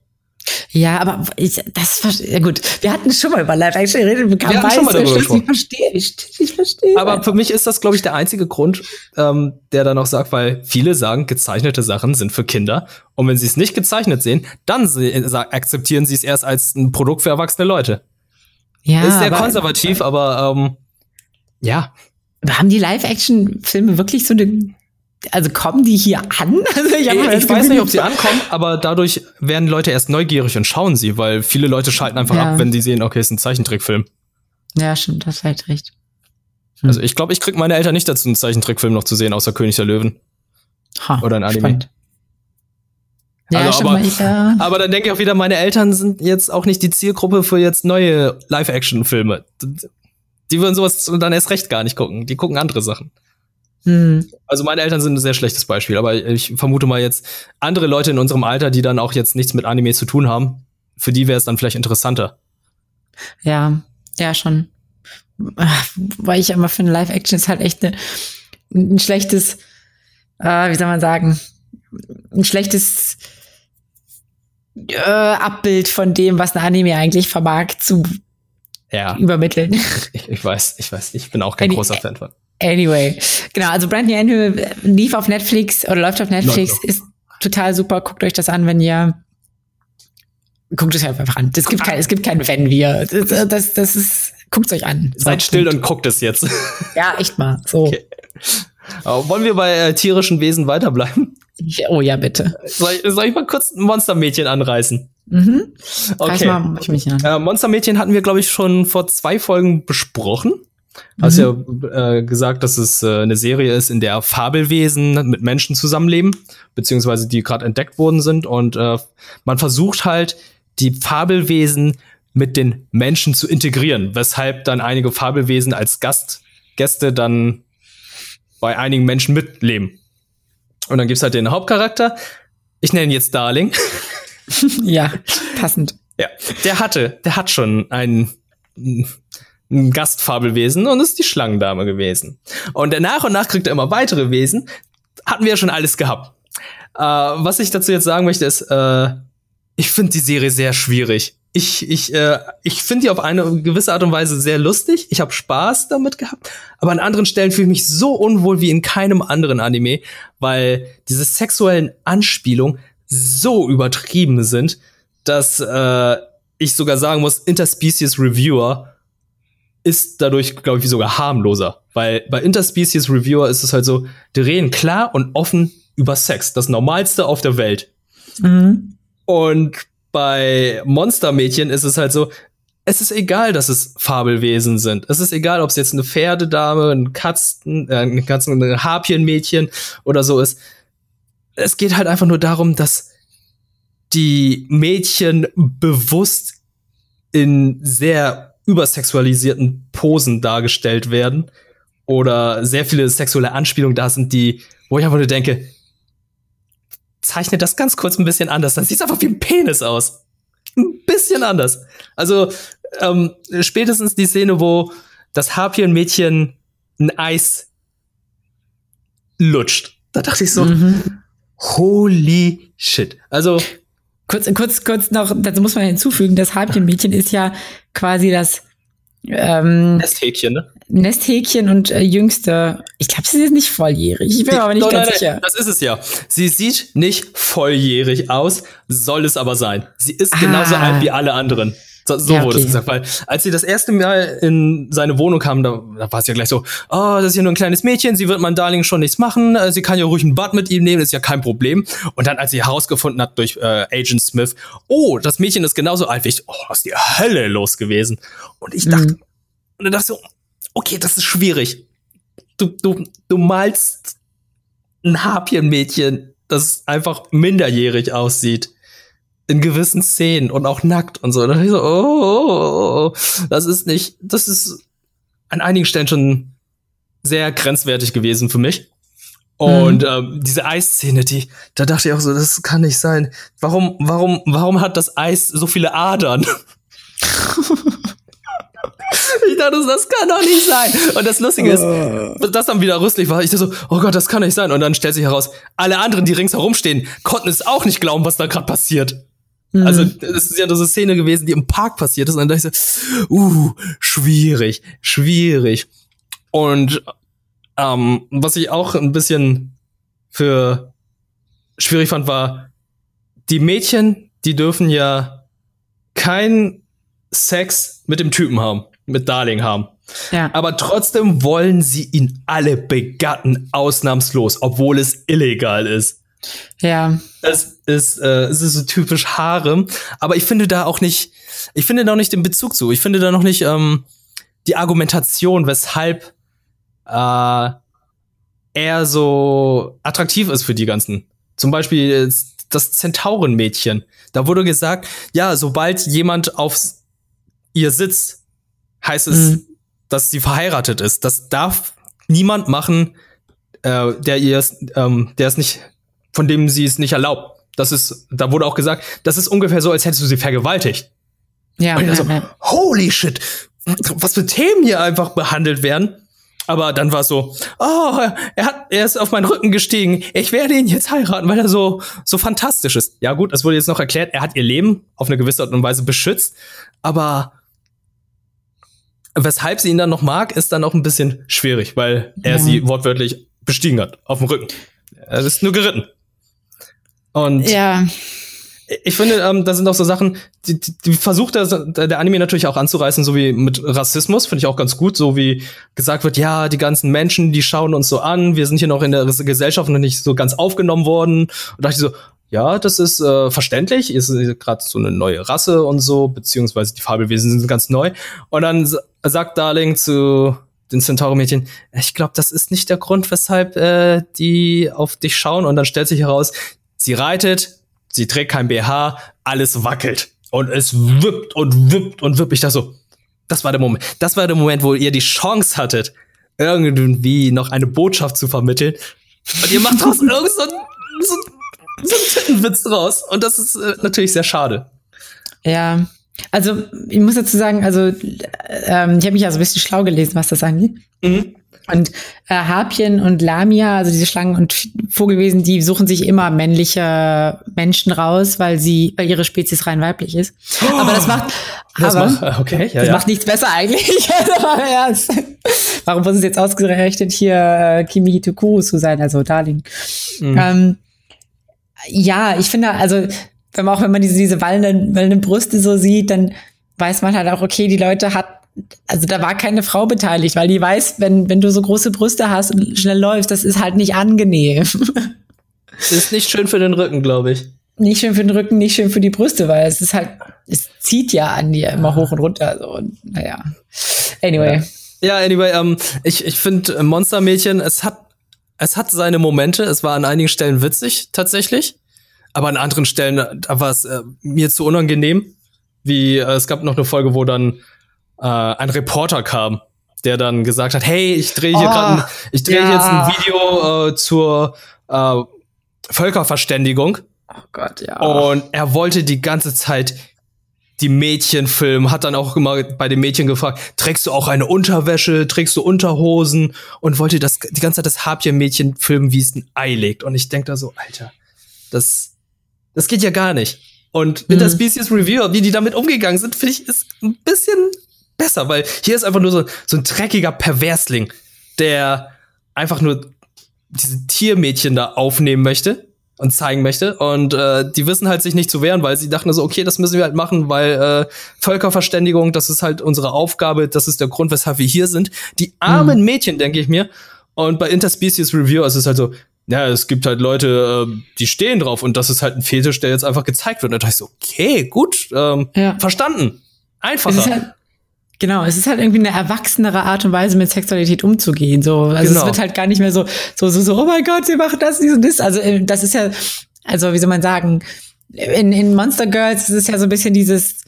Ja, aber ich, das ja gut. Wir hatten schon mal über Live-Action geredet. Wir haben schon mal darüber gesprochen. Ich verstehe, ich, ich verstehe. Aber für mich ist das, glaube ich, der einzige Grund, ähm, der da noch sagt, weil viele sagen, gezeichnete Sachen sind für Kinder. Und wenn sie es nicht gezeichnet sehen, dann akzeptieren sie es erst als ein Produkt für erwachsene Leute. Ja. Ist sehr aber, konservativ, aber ähm, ja. Haben die Live-Action-Filme wirklich so eine also kommen die hier an? Also ich, ich, weiß nicht, ob sie ankommen, aber dadurch werden Leute erst neugierig und schauen sie, weil viele Leute schalten einfach ja. ab, wenn die sehen, okay, es ist ein Zeichentrickfilm. Ja, stimmt, das halt recht. Hm. Also ich glaube, ich krieg meine Eltern nicht dazu, einen Zeichentrickfilm noch zu sehen, außer König der Löwen. Ha, Oder ein Anime. Spannend. Ja, also, aber, mal, ja. aber dann denke ich auch wieder, meine Eltern sind jetzt auch nicht die Zielgruppe für jetzt neue Live-Action-Filme. Die würden sowas dann erst recht gar nicht gucken. Die gucken andere Sachen. Hm. Also meine Eltern sind ein sehr schlechtes Beispiel, aber ich vermute mal jetzt andere Leute in unserem Alter, die dann auch jetzt nichts mit Anime zu tun haben, für die wäre es dann vielleicht interessanter. Ja, ja schon. Weil ich immer finde, Live-Action ist halt echt eine, ein schlechtes, äh, wie soll man sagen, ein schlechtes äh, Abbild von dem, was ein Anime eigentlich vermag zu ja. übermitteln. Ich, ich, weiß, ich weiß, ich bin auch kein Any, großer Fan von. Anyway, genau, also Brand New Annual lief auf Netflix oder läuft auf Netflix, läuft ist total super. Guckt euch das an, wenn ihr guckt es einfach an. Es gibt kein, es gibt kein Wenn wir. Das, das, das ist, guckt es euch an. Seid so, still und guckt es jetzt. Ja, echt mal. So. Okay. Aber wollen wir bei äh, tierischen Wesen weiterbleiben? Oh ja, bitte. Soll ich, soll ich mal kurz ein Monstermädchen anreißen? Mhm. Okay. Mal, ich mich an. Äh, Monstermädchen hatten wir, glaube ich, schon vor zwei Folgen besprochen. Mhm. Hast ja äh, gesagt, dass es äh, eine Serie ist, in der Fabelwesen mit Menschen zusammenleben, beziehungsweise die gerade entdeckt worden sind. Und äh, man versucht halt, die Fabelwesen mit den Menschen zu integrieren, weshalb dann einige Fabelwesen als Gast, Gäste dann bei einigen Menschen mitleben. Und dann gibt's halt den Hauptcharakter. Ich nenne ihn jetzt Darling. ja, passend. Ja, der hatte, der hat schon einen ein Gastfabelwesen und ist die Schlangendame gewesen. Und nach und nach kriegt er immer weitere Wesen. Hatten wir ja schon alles gehabt. Äh, was ich dazu jetzt sagen möchte, ist, äh, ich finde die Serie sehr schwierig. Ich, ich, äh, ich finde die auf eine gewisse Art und Weise sehr lustig. Ich habe Spaß damit gehabt. Aber an anderen Stellen fühle ich mich so unwohl wie in keinem anderen Anime, weil diese sexuellen Anspielungen so übertrieben sind, dass äh, ich sogar sagen muss, Interspecies Reviewer ist dadurch, glaube ich, sogar harmloser. Weil bei Interspecies Reviewer ist es halt so, die reden klar und offen über Sex. Das Normalste auf der Welt. Mhm. Und bei Monstermädchen ist es halt so, es ist egal, dass es Fabelwesen sind. Es ist egal, ob es jetzt eine Pferdedame, ein Katzen, äh, ein Katzen, ein Harpienmädchen oder so ist. Es geht halt einfach nur darum, dass die Mädchen bewusst in sehr übersexualisierten Posen dargestellt werden oder sehr viele sexuelle Anspielungen da sind, die, wo ich einfach nur denke, zeichne das ganz kurz ein bisschen anders, dann sieht es einfach wie ein Penis aus. Ein bisschen anders. Also ähm, spätestens die Szene, wo das Harpienmädchen ein Eis lutscht. Da dachte ich so, mhm. holy shit. Also Kurz, kurz, kurz noch, dazu muss man hinzufügen, das Harpienmädchen ist ja quasi das ähm, Nesthäkchen, ne? Nesthäkchen und äh, jüngste. Ich glaube, sie ist nicht volljährig. Ich bin mir aber nicht ganz nein, sicher. Das ist es ja. Sie sieht nicht volljährig aus, soll es aber sein. Sie ist genauso ah. alt wie alle anderen. So, so ja, wurde es gesagt, weil als sie das erste Mal in seine Wohnung kam, da, da war es ja gleich so, oh, das ist ja nur ein kleines Mädchen, sie wird mein Darling schon nichts machen, äh, sie kann ja ruhig ein Bad mit ihm nehmen, ist ja kein Problem. Und dann, als sie herausgefunden hat durch äh, Agent Smith, oh, das Mädchen ist genauso alt wie ich, oh, ist die Hölle los gewesen. Und ich dachte, mhm. und dann dachte ich so, okay, das ist schwierig. Du, du, du malst ein Harpienmädchen, das einfach minderjährig aussieht in gewissen Szenen und auch nackt und so. Da ich so, oh, oh, oh, das ist nicht, das ist an einigen Stellen schon sehr grenzwertig gewesen für mich. Und mhm. ähm, diese Eisszene, die, da dachte ich auch so, das kann nicht sein. Warum, warum, warum hat das Eis so viele Adern? ich dachte, das kann doch nicht sein. Und das Lustige ist, dass dann wieder rüstlich war. Ich dachte so, oh Gott, das kann nicht sein. Und dann stellt sich heraus, alle anderen, die ringsherum stehen, konnten es auch nicht glauben, was da gerade passiert. Mhm. Also, das ist ja diese Szene gewesen, die im Park passiert ist. Und dann dachte ich so, uh, schwierig, schwierig. Und ähm, was ich auch ein bisschen für schwierig fand, war, die Mädchen, die dürfen ja kein Sex mit dem Typen haben, mit Darling haben. Ja. Aber trotzdem wollen sie ihn alle begatten, ausnahmslos, obwohl es illegal ist. Ja. Es ist, äh, es ist so typisch Harem. Aber ich finde da auch nicht, ich finde da auch nicht den Bezug zu. Ich finde da noch nicht ähm, die Argumentation, weshalb äh, er so attraktiv ist für die ganzen. Zum Beispiel das Zentaurenmädchen. Da wurde gesagt, ja, sobald jemand auf ihr sitzt, heißt es, mhm. dass sie verheiratet ist. Das darf niemand machen, äh, der ihr, ähm, der es nicht, von dem sie es nicht erlaubt. Das ist, da wurde auch gesagt, das ist ungefähr so, als hättest du sie vergewaltigt. Ja. Und so, holy shit, was für Themen hier einfach behandelt werden. Aber dann war es so, oh, er hat, er ist auf meinen Rücken gestiegen. Ich werde ihn jetzt heiraten, weil er so, so fantastisch ist. Ja gut, es wurde jetzt noch erklärt, er hat ihr Leben auf eine gewisse Art und Weise beschützt. Aber weshalb sie ihn dann noch mag, ist dann auch ein bisschen schwierig, weil er ja. sie wortwörtlich bestiegen hat, auf dem Rücken. Er ist nur geritten. Und ja ich finde, ähm, da sind auch so Sachen, die, die, versucht der, der Anime natürlich auch anzureißen, so wie mit Rassismus, finde ich auch ganz gut, so wie gesagt wird, ja, die ganzen Menschen, die schauen uns so an, wir sind hier noch in der Gesellschaft noch nicht so ganz aufgenommen worden. Und da dachte ich so, ja, das ist äh, verständlich, ist gerade so eine neue Rasse und so, beziehungsweise die Fabelwesen sind ganz neu. Und dann sagt Darling zu den Centauro-Mädchen, ich glaube, das ist nicht der Grund, weshalb äh, die auf dich schauen. Und dann stellt sich heraus, sie reitet, sie trägt kein BH, alles wackelt. Und es wippt und wippt und wippt. Ich dachte so, das war der Moment. Das war der Moment, wo ihr die Chance hattet, irgendwie noch eine Botschaft zu vermitteln. Und ihr macht draus irgend so, so, so einen Tittenwitz draus. Und das ist äh, natürlich sehr schade. Ja. Also, ich muss dazu sagen, also, ähm, ich habe mich ja so ein bisschen schlau gelesen, was das angeht. Mhm. Und äh, Harpien und Lamia, also diese Schlangen und Vogelwesen, die suchen sich immer männliche Menschen raus, weil sie, weil ihre Spezies rein weiblich ist. Oh, aber das macht, das aber, macht, okay, ja, das ja. macht nichts besser eigentlich. Warum muss es jetzt ausgerechnet hier äh, Kimi Tukuru zu sein, also Darling? Mhm. Ähm, ja, ich finde, also wenn man auch wenn man diese, diese wallenden, wallenden Brüste so sieht, dann weiß man halt auch, okay, die Leute hat also da war keine Frau beteiligt, weil die weiß, wenn, wenn du so große Brüste hast und schnell läufst, das ist halt nicht angenehm. ist nicht schön für den Rücken, glaube ich. Nicht schön für den Rücken, nicht schön für die Brüste, weil es ist halt, es zieht ja an dir immer hoch und runter. So. Und, naja. Anyway. Ja, ja anyway, ähm, ich, ich finde äh, Monstermädchen, es hat, es hat seine Momente. Es war an einigen Stellen witzig, tatsächlich. Aber an anderen Stellen da war es äh, mir zu unangenehm. Wie, äh, es gab noch eine Folge, wo dann äh, ein Reporter kam, der dann gesagt hat, hey, ich drehe hier oh, gerade, ich drehe ja. jetzt ein Video äh, zur äh, Völkerverständigung. Oh Gott, ja. Und er wollte die ganze Zeit die Mädchen filmen, hat dann auch immer bei den Mädchen gefragt, trägst du auch eine Unterwäsche, trägst du Unterhosen und wollte das die ganze Zeit das Habchen-Mädchen filmen, wie es ein Ei legt. Und ich denk da so, Alter, das, das geht ja gar nicht. Und mit mhm. der Species Review, wie die damit umgegangen sind, finde ich, ist ein bisschen besser, weil hier ist einfach nur so, so ein dreckiger Perversling, der einfach nur diese Tiermädchen da aufnehmen möchte und zeigen möchte. Und äh, die wissen halt sich nicht zu wehren, weil sie dachten so, okay, das müssen wir halt machen, weil äh, Völkerverständigung, das ist halt unsere Aufgabe, das ist der Grund, weshalb wir hier sind. Die armen mhm. Mädchen, denke ich mir. Und bei Interspecies Review ist es halt so, ja, es gibt halt Leute, äh, die stehen drauf und das ist halt ein Fetisch, der jetzt einfach gezeigt wird. Und da dachte ich so, okay, gut, ähm, ja. verstanden. Einfacher. Genau, es ist halt irgendwie eine erwachsenere Art und Weise, mit Sexualität umzugehen. So, also genau. es wird halt gar nicht mehr so, so, so, so, oh mein Gott, sie machen das, dies und das. Also äh, das ist ja, also wie soll man sagen, in, in Monster Girls ist es ja so ein bisschen dieses,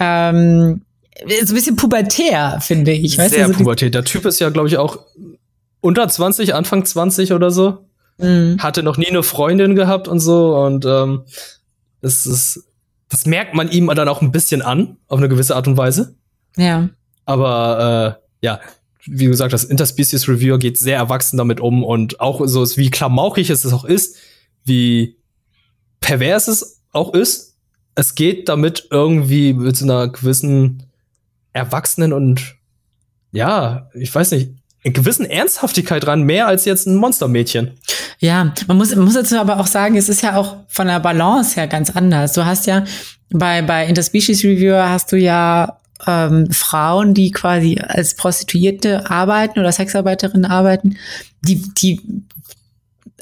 ähm, so ein bisschen pubertär, finde ich. Weißt Sehr du, so pubertär. Der Typ ist ja, glaube ich, auch unter 20, Anfang 20 oder so. Mhm. Hatte noch nie eine Freundin gehabt und so. Und ähm, das ist, das merkt man ihm dann auch ein bisschen an, auf eine gewisse Art und Weise. Ja. Aber äh, ja, wie gesagt, das Interspecies Reviewer geht sehr erwachsen damit um und auch so ist, wie klamaukig es auch ist, wie pervers es auch ist. Es geht damit irgendwie mit so einer gewissen Erwachsenen und ja, ich weiß nicht, in gewissen Ernsthaftigkeit dran, mehr als jetzt ein Monstermädchen. Ja, man muss, man muss dazu aber auch sagen, es ist ja auch von der Balance her ganz anders. Du hast ja bei, bei Interspecies Reviewer hast du ja ähm, Frauen, die quasi als Prostituierte arbeiten oder Sexarbeiterinnen arbeiten, die, die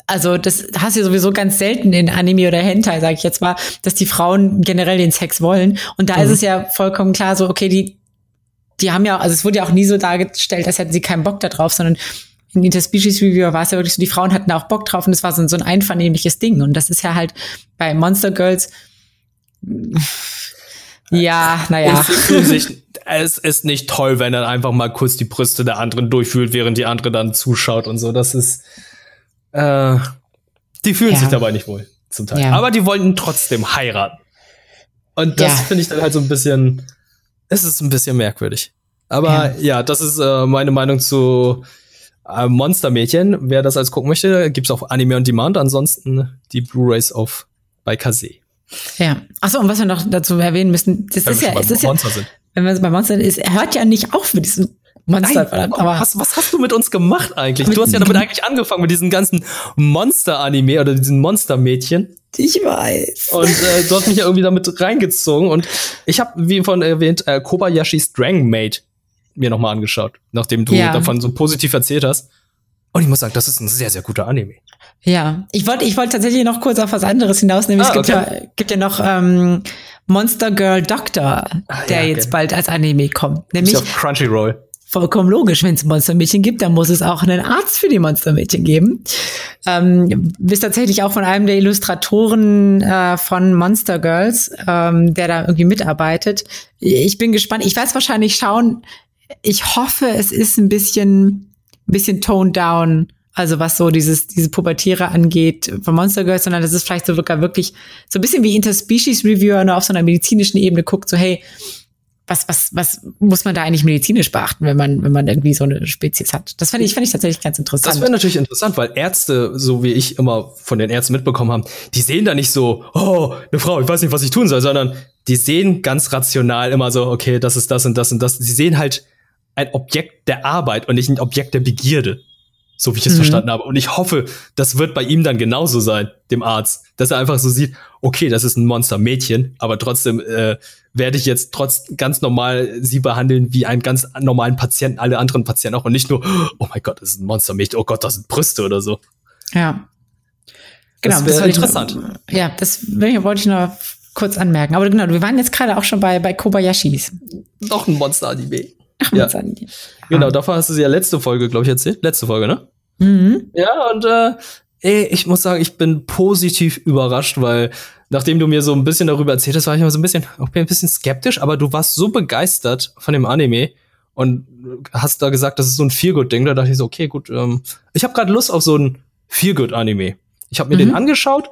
also das hast du sowieso ganz selten in Anime oder Hentai, sage ich jetzt mal, dass die Frauen generell den Sex wollen. Und da mhm. ist es ja vollkommen klar, so okay, die die haben ja, also es wurde ja auch nie so dargestellt, als hätten sie keinen Bock da drauf, sondern in Interspecies Reviewer war es ja wirklich so, die Frauen hatten da auch Bock drauf und es war so, so ein einvernehmliches Ding. Und das ist ja halt bei Monster Girls, ja, naja. es ist nicht toll, wenn er einfach mal kurz die Brüste der anderen durchfühlt, während die andere dann zuschaut und so. Das ist, äh, die fühlen ja. sich dabei nicht wohl, zum Teil. Ja. Aber die wollten trotzdem heiraten. Und das ja. finde ich dann halt so ein bisschen, es ist ein bisschen merkwürdig. Aber ja, ja das ist äh, meine Meinung zu äh, Monstermädchen. Wer das als gucken möchte, gibt's auf Anime on Demand. Ansonsten die Blu-rays auf bei Kase. Ja. Achso, und was wir noch dazu erwähnen müssen, das Weil ist ja, es ist ja, sind. wenn wir bei Monster sind, ist, er hört ja nicht auf mit diesem Monster. Nein, aber was, was hast du mit uns gemacht eigentlich? Du hast ja damit eigentlich angefangen mit diesen ganzen Monster-Anime oder diesen Monster-Mädchen. Ich weiß. Und äh, du hast mich ja irgendwie damit reingezogen. Und ich habe, wie vorhin erwähnt, äh, Kobayashi's Maid mir nochmal angeschaut, nachdem du ja. davon so positiv erzählt hast. Und ich muss sagen, das ist ein sehr, sehr guter Anime. Ja, ich wollte ich wollte tatsächlich noch kurz auf was anderes hinaus, nämlich ah, es gibt, okay. ja, gibt ja noch ähm, Monster Girl Doctor, ah, der ja, jetzt bald als Anime kommt. Nämlich auf Crunchyroll vollkommen logisch. Wenn es Monstermädchen gibt, dann muss es auch einen Arzt für die Monstermädchen geben. Ähm, bist tatsächlich auch von einem der Illustratoren äh, von Monster Girls, ähm, der da irgendwie mitarbeitet. Ich bin gespannt. Ich werde es wahrscheinlich schauen. Ich hoffe, es ist ein bisschen, bisschen toned down. Also was so dieses, diese Pubertiere angeht von Monster Girls, sondern das ist vielleicht so wirklich so ein bisschen wie Interspecies Reviewer, nur auf so einer medizinischen Ebene guckt, so hey, was, was, was muss man da eigentlich medizinisch beachten, wenn man, wenn man irgendwie so eine Spezies hat? Das fand ich, fand ich tatsächlich ganz interessant. Das wäre natürlich interessant, weil Ärzte, so wie ich immer von den Ärzten mitbekommen haben, die sehen da nicht so, oh, eine Frau, ich weiß nicht, was ich tun soll, sondern die sehen ganz rational immer so, okay, das ist das und das und das. Sie sehen halt ein Objekt der Arbeit und nicht ein Objekt der Begierde so wie ich es mhm. verstanden habe. Und ich hoffe, das wird bei ihm dann genauso sein, dem Arzt, dass er einfach so sieht, okay, das ist ein Monster-Mädchen, aber trotzdem äh, werde ich jetzt trotz ganz normal sie behandeln wie einen ganz normalen Patienten, alle anderen Patienten auch und nicht nur, oh mein Gott, das ist ein Monster-Mädchen, oh Gott, das sind Brüste oder so. Ja. Genau, das wäre interessant. Ich, ja, das wollte ich noch kurz anmerken. Aber genau, wir waren jetzt gerade auch schon bei, bei Kobayashis. Noch ein Monster-Anime. Ja. Genau, davon hast du sie ja letzte Folge, glaube ich, erzählt. Letzte Folge, ne? Mhm. Ja, und äh, ey, ich muss sagen, ich bin positiv überrascht, weil nachdem du mir so ein bisschen darüber erzählt hast, war ich immer so ein bisschen, auch ein bisschen skeptisch, aber du warst so begeistert von dem Anime und hast da gesagt, das ist so ein Feelgood-Ding. Da dachte ich so, okay, gut, ähm, ich habe gerade Lust auf so ein Feelgood-Anime. Ich habe mir mhm. den angeschaut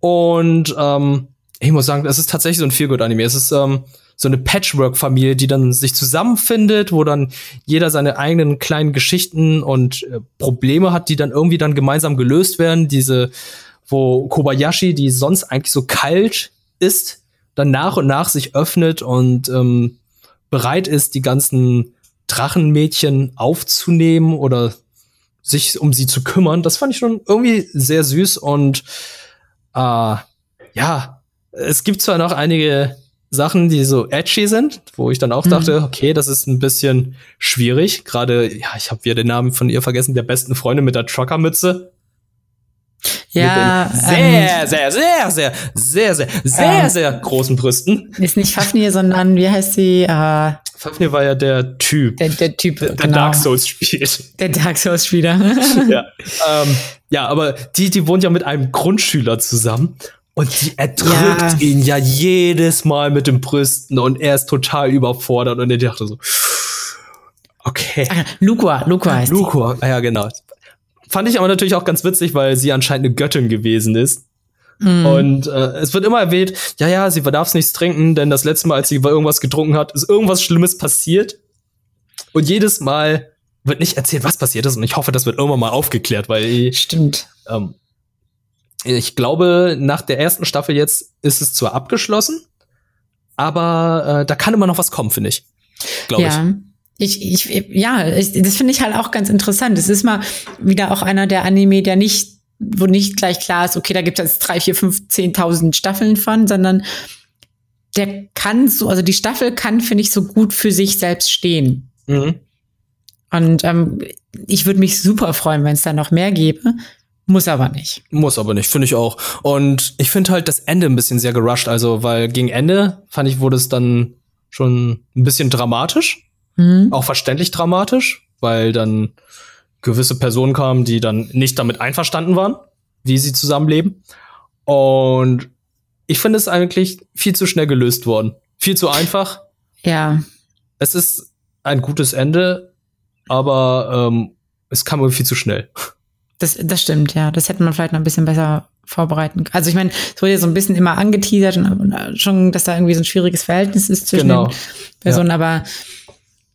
und ähm, ich muss sagen, das ist tatsächlich so ein Feelgood-Anime. Es ist ähm, so eine Patchwork-Familie, die dann sich zusammenfindet, wo dann jeder seine eigenen kleinen Geschichten und äh, Probleme hat, die dann irgendwie dann gemeinsam gelöst werden. Diese, wo Kobayashi, die sonst eigentlich so kalt ist, dann nach und nach sich öffnet und ähm, bereit ist, die ganzen Drachenmädchen aufzunehmen oder sich um sie zu kümmern. Das fand ich schon irgendwie sehr süß und äh, ja, es gibt zwar noch einige Sachen, die so edgy sind, wo ich dann auch mhm. dachte, okay, das ist ein bisschen schwierig. Gerade, ja, ich habe wieder den Namen von ihr vergessen, der besten Freundin mit der Truckermütze. Ja, sehr, ähm, sehr, sehr, sehr, sehr, sehr, sehr, äh, sehr großen Brüsten. Ist nicht Fafnir, sondern wie heißt sie? Äh, Fafnir war ja der Typ. Der, der Typ, der, der genau. Dark Souls spielt. Der Dark Souls Spieler. ja, ähm, ja, aber die, die wohnt ja mit einem Grundschüler zusammen und die erdrückt ja. ihn ja jedes Mal mit den Brüsten und er ist total überfordert und er dachte so, okay. Ah, Lukua, Lukua heißt Lukua, ah, ja genau. Fand ich aber natürlich auch ganz witzig, weil sie anscheinend eine Göttin gewesen ist. Mm. Und äh, es wird immer erwähnt, ja, ja, sie darf nichts trinken, denn das letzte Mal, als sie irgendwas getrunken hat, ist irgendwas Schlimmes passiert. Und jedes Mal wird nicht erzählt, was passiert ist. Und ich hoffe, das wird irgendwann mal aufgeklärt, weil Stimmt. ähm, ich glaube, nach der ersten Staffel jetzt ist es zwar abgeschlossen, aber äh, da kann immer noch was kommen, finde ich. Glaube ja. ich. Ich, ich, ja, ich, das finde ich halt auch ganz interessant. Es ist mal wieder auch einer der Anime, der nicht, wo nicht gleich klar ist, okay, da gibt es jetzt drei, vier, fünf, zehntausend Staffeln von, sondern der kann so, also die Staffel kann, finde ich, so gut für sich selbst stehen. Mhm. Und ähm, ich würde mich super freuen, wenn es da noch mehr gäbe. Muss aber nicht. Muss aber nicht, finde ich auch. Und ich finde halt das Ende ein bisschen sehr gerusht, also weil gegen Ende fand ich, wurde es dann schon ein bisschen dramatisch, Mhm. auch verständlich dramatisch, weil dann gewisse Personen kamen, die dann nicht damit einverstanden waren, wie sie zusammenleben. Und ich finde es eigentlich viel zu schnell gelöst worden. Viel zu einfach. Ja. Es ist ein gutes Ende, aber ähm, es kam irgendwie viel zu schnell. Das, das stimmt, ja. Das hätte man vielleicht noch ein bisschen besser vorbereiten können. Also ich meine, es wurde ja so ein bisschen immer angeteasert und, und schon, dass da irgendwie so ein schwieriges Verhältnis ist zwischen Genau. den Personen, aber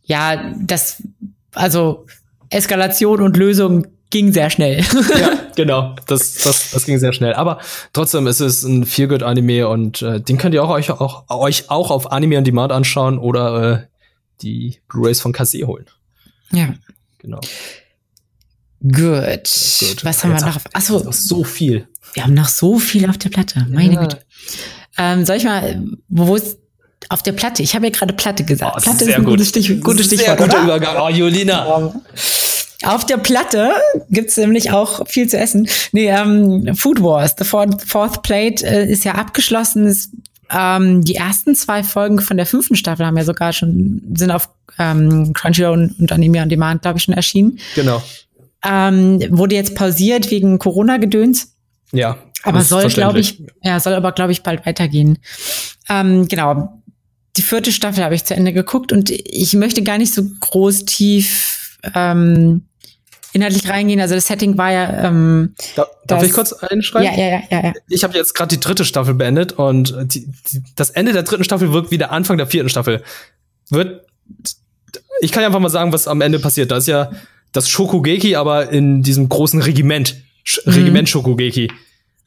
ja, das, also Eskalation und Lösung ging sehr schnell. ja, genau. Das, das, das ging sehr schnell. Aber trotzdem ist es ein Feel-Good-Anime und äh, den könnt ihr auch euch, auch euch auch auf Anime on Demand anschauen oder äh, die Blu-rays von Kase holen. ja. Genau. Gut. Gut. Was haben wir Jetzt noch? hab- Achso, noch so viel. wir haben noch so viel auf der Platte. Meine Ja. Güte. Ähm, soll ich mal, wo ist auf der Platte? Ich habe ja gerade Platte gesagt. Oh, Platte sehr ist ein gut. gutes, Stich, gutes Sehr Stichwort. guter oder? Übergang. Oh, Julina. Auf der Platte gibt's nämlich auch viel zu essen. Nee, ähm, Food Wars, The Fourth, Fourth Plate äh, ist ja abgeschlossen. Ist, ähm, die ersten zwei Folgen von der fünften Staffel haben ja sogar schon, sind auf ähm, Crunchyroll und, und Anime on Demand, glaube ich, schon erschienen. Genau. Ähm, wurde jetzt pausiert wegen Corona-Gedöns. Ja. Aber soll, glaube ich, ja, soll aber, glaube ich, bald weitergehen. Ähm, genau. Die vierte Staffel habe ich zu Ende geguckt und ich möchte gar nicht so groß tief ähm, inhaltlich reingehen. Also das Setting war ja, ähm, Da, darf ich kurz einschreiben? ja, ja, ja, ja, ja. Ich habe jetzt gerade die dritte Staffel beendet und die, die, das Ende der dritten Staffel wirkt wie der Anfang der vierten Staffel. Wird ich kann ja einfach mal sagen, was am Ende passiert. Da ist ja das Shokugeki, aber in diesem großen Regiment. Sch Mhm. Regiment Shokugeki.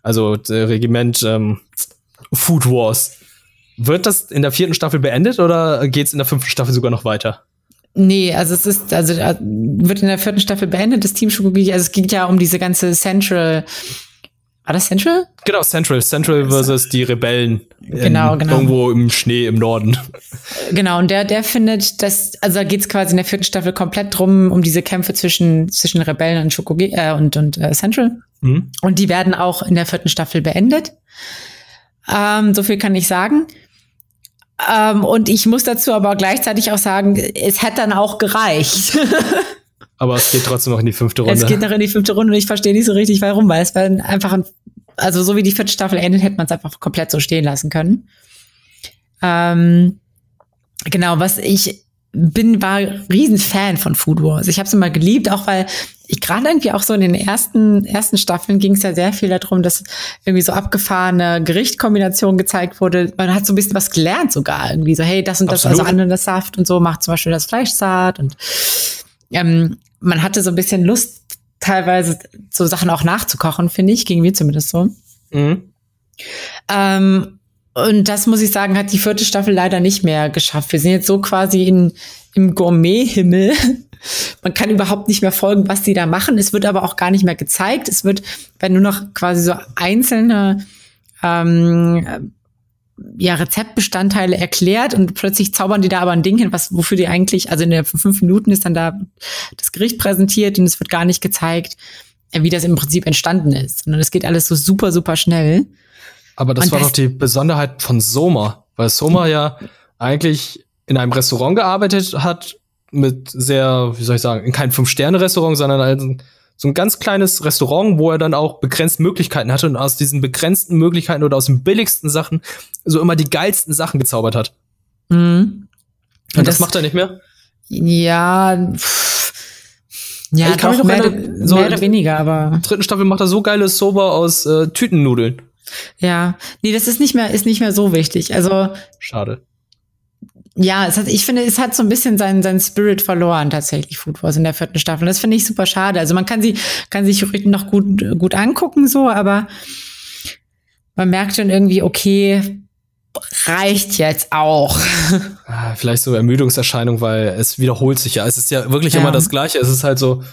Also äh, Regiment ähm, Food Wars. Wird das in der vierten Staffel beendet oder geht's in der fünften Staffel sogar noch weiter? Nee, also es ist, also äh, wird in der vierten Staffel beendet, das Team Shokugeki. Also es ging ja um diese ganze Central. War das Central? Genau, Central. Central versus die Rebellen. Genau, in, genau. Irgendwo im Schnee im Norden. Genau, und der, der findet, dass, also da geht's quasi in der vierten Staffel komplett drum, um diese Kämpfe zwischen, zwischen Rebellen und Shokugeki äh, und, und äh, Central. Mhm. Und die werden auch in der vierten Staffel beendet. Ähm, so viel kann ich sagen. Ähm, und ich muss dazu aber gleichzeitig auch sagen, es hätte dann auch gereicht. Aber es geht trotzdem noch in die fünfte Runde. es geht noch in die fünfte Runde und ich verstehe nicht so richtig, warum, weil es war einfach ein, also so wie die vierte Staffel endet, hätte man es einfach komplett so stehen lassen können. Ähm, genau, was ich bin, war Riesenfan von Food Wars. Ich habe es immer geliebt, auch weil ich gerade irgendwie auch so in den ersten, ersten Staffeln ging es ja sehr viel darum, dass irgendwie so abgefahrene Gerichtkombinationen gezeigt wurde. Man hat so ein bisschen was gelernt sogar. Irgendwie so, hey, das und das, Absolut. also Ananassaft und so macht zum Beispiel das Fleisch zart und ähm, man hatte so ein bisschen Lust, teilweise so Sachen auch nachzukochen, finde ich, ging mir zumindest so. Mhm. Ähm, und das muss ich sagen, hat die vierte Staffel leider nicht mehr geschafft. Wir sind jetzt so quasi in, im Gourmet-Himmel. Man kann überhaupt nicht mehr folgen, was die da machen. Es wird aber auch gar nicht mehr gezeigt. Es wird, wenn nur noch quasi so einzelne ähm, äh, ja, Rezeptbestandteile erklärt und plötzlich zaubern die da aber ein Ding hin, was wofür die eigentlich, also in der fünf Minuten ist dann da das Gericht präsentiert und es wird gar nicht gezeigt, äh, wie das im Prinzip entstanden ist. Und es geht alles so super, super schnell. Aber das Und war das- doch die Besonderheit von Soma, weil Soma ja eigentlich in einem Restaurant gearbeitet hat, mit sehr, wie soll ich sagen, in kein Fünf-Sterne-Restaurant, sondern ein, so ein ganz kleines Restaurant, wo er dann auch begrenzt Möglichkeiten hatte und aus diesen begrenzten Möglichkeiten oder aus den billigsten Sachen so immer die geilsten Sachen gezaubert hat. Mhm. Und, das, macht er nicht mehr? Ja, pff, ja, Ich kann mich doch, noch mehr, erinnern, so- mehr oder weniger, aber In der dritten Staffel macht er so geile Soba aus äh, Tütennudeln. ja. Nee, das ist nicht mehr, ist nicht mehr so wichtig. Also, Schade. Ja, es hat, ich finde, es hat so ein bisschen seinen, seinen Spirit verloren, tatsächlich, Food Wars in der vierten Staffel. Das finde ich super schade. Also man kann sie, kann sich noch gut, gut angucken, so, aber man merkt schon irgendwie, okay, reicht jetzt auch. Ah, vielleicht so Ermüdungserscheinung, weil es wiederholt sich ja. Es ist ja wirklich ja. immer das Gleiche. Es ist halt so,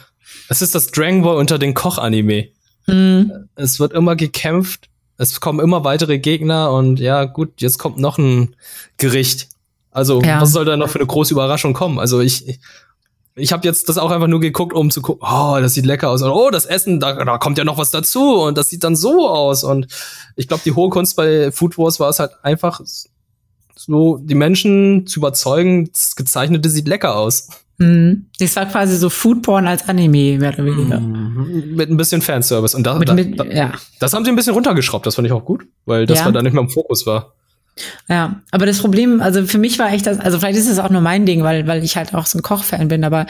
es ist das Dragon Ball unter den Koch-Anime. Mhm. Es wird immer gekämpft, es kommen immer weitere Gegner und ja, gut, jetzt kommt noch ein Gericht. Also, ja. was soll da noch für eine große Überraschung kommen? Also, ich, ich, ich habe jetzt das auch einfach nur geguckt, um zu gucken, oh, das sieht lecker aus. Und, oh, das Essen, da, da kommt ja noch was dazu und das sieht dann so aus. Und ich glaube, die hohe Kunst bei Food Wars war es halt einfach so, die Menschen zu überzeugen, das Gezeichnete sieht lecker aus. Mhm. Das war quasi so Foodporn als Anime, mehr oder weniger. Mhm. Mit ein bisschen Fanservice. Und da, mit, mit, da, ja. das haben sie ein bisschen runtergeschraubt, das fand ich auch gut, weil das ja. war da nicht mehr im Fokus war. Ja, aber das Problem, also für mich war echt das, also vielleicht ist es auch nur mein Ding, weil, weil ich halt auch so ein Kochfan bin, aber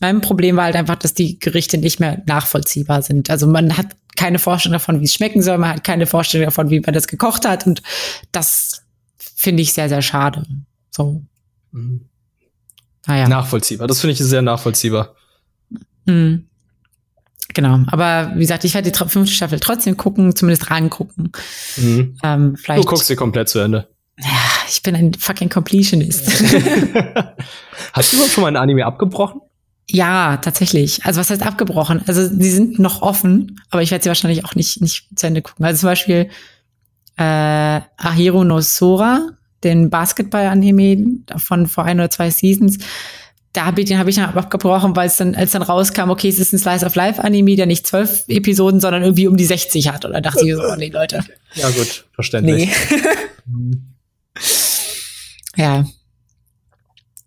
mein Problem war halt einfach, dass die Gerichte nicht mehr nachvollziehbar sind. Also man hat keine Vorstellung davon, wie es schmecken soll, man hat keine Vorstellung davon, wie man das gekocht hat und das finde ich sehr, sehr schade. So. Mhm. Naja. Nachvollziehbar. Das finde ich sehr nachvollziehbar. Mhm. Genau, aber wie gesagt, ich werde die fünfte Staffel trotzdem gucken, zumindest reingucken. Mhm. Ähm, vielleicht, du guckst sie komplett zu Ende. Ja, ich bin ein fucking Completionist. Hast du überhaupt schon mal ein Anime abgebrochen? Ja, tatsächlich. Also was heißt abgebrochen? Also die sind noch offen, aber ich werde sie wahrscheinlich auch nicht, nicht zu Ende gucken. Also zum Beispiel äh, Ahiro no Sora, den Basketball-Anime von vor ein oder zwei Seasons da hab ich, den habe ich dann abgebrochen, weil es dann, als dann rauskam, okay, es ist ein Slice of Life Anime, der nicht zwölf Episoden, sondern irgendwie um die 60 hat. Oder dachte ich so, oh nee, Leute. Ja, gut, verständlich. Nee. ja.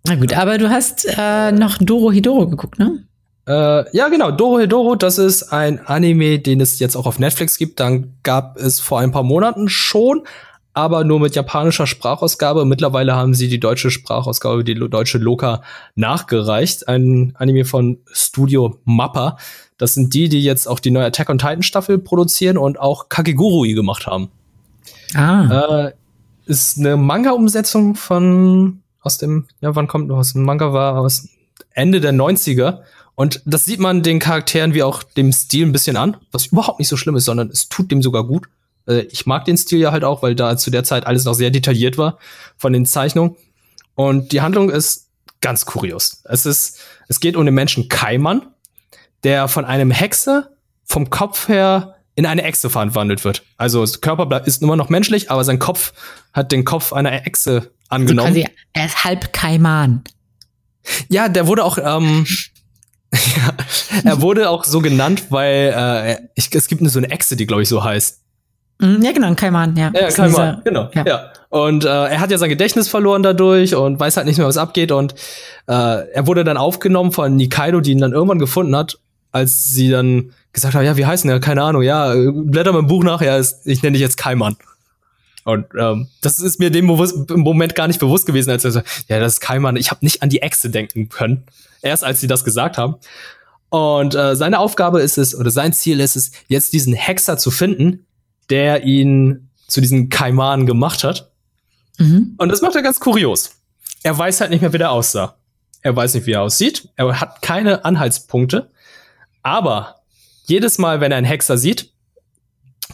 Na gut, aber du hast äh, noch Doro Hidoro geguckt, ne? Äh, ja, genau. Doro Hidoro, das ist ein Anime, den es jetzt auch auf Netflix gibt. Dann gab es vor ein paar Monaten schon aber nur mit japanischer Sprachausgabe. Mittlerweile haben sie die deutsche Sprachausgabe, die deutsche Loka nachgereicht. Ein Anime von Studio Mappa. Das sind die, die jetzt auch die neue Attack on Titan Staffel produzieren und auch Kakegurui gemacht haben. Ah. Äh, ist eine Manga-Umsetzung von aus dem, ja, wann kommt noch aus dem Manga war aus Ende der 90er. Und das sieht man den Charakteren wie auch dem Stil ein bisschen an, was überhaupt nicht so schlimm ist, sondern es tut dem sogar gut. Äh, ich mag den Stil ja halt auch, weil da zu der Zeit alles noch sehr detailliert war von den Zeichnungen. Und die Handlung ist ganz kurios. Es ist, es geht um den Menschen Kaiman, der von einem Hexer vom Kopf her in eine Echse verwandelt wird. Also das Körper ist immer noch menschlich, aber sein Kopf hat den Kopf einer Echse angenommen. Also quasi, er ist halb Kaiman. Ja, der wurde auch, ähm, ja, er wurde auch so genannt, weil äh, ich, es gibt eine, so eine Echse, die glaube ich so heißt. Mhm, ja, genau, ein Kaiman, ja. Ja, Kaiman, genau. Ja. ja. Und äh, er hat ja sein Gedächtnis verloren dadurch und weiß halt nicht mehr, was abgeht. Und äh, er wurde dann aufgenommen von Nikaido, die ihn dann irgendwann gefunden hat, als sie dann gesagt hat, ja, wie heißt denn er? Keine Ahnung, ja, blätter mein Buch nach, ja, ich nenne dich jetzt Kaiman. Und ähm, das ist mir dem im Moment gar nicht bewusst gewesen, als er so, ja, das ist Kaiman. Ich habe nicht an die Echse denken können. Erst als sie das gesagt haben. Und äh, seine Aufgabe ist es, oder sein Ziel ist es, jetzt diesen Hexer zu finden, der ihn zu diesem Kaiman gemacht hat. Mhm. Und das macht er ganz kurios. Er weiß halt nicht mehr, wie der aussah. Er weiß nicht, wie er aussieht. Er hat keine Anhaltspunkte. Aber jedes Mal, wenn er einen Hexer sieht,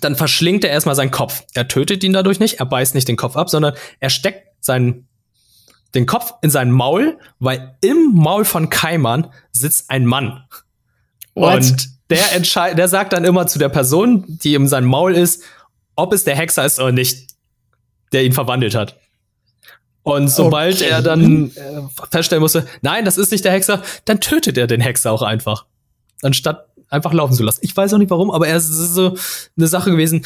dann verschlingt er erstmal seinen Kopf. Er tötet ihn dadurch nicht, er beißt nicht den Kopf ab, sondern er steckt seinen, den Kopf in sein Maul, weil im Maul von Kaiman sitzt ein Mann. What? Und der entscheidet, der sagt dann immer zu der Person, die in seinem Maul ist, ob es der Hexer ist oder nicht, der ihn verwandelt hat. Und sobald okay. er dann äh, feststellen musste, nein, das ist nicht der Hexer, dann tötet er den Hexer auch einfach. Anstatt einfach laufen zu lassen. Ich weiß auch nicht warum, aber er ist so eine Sache gewesen.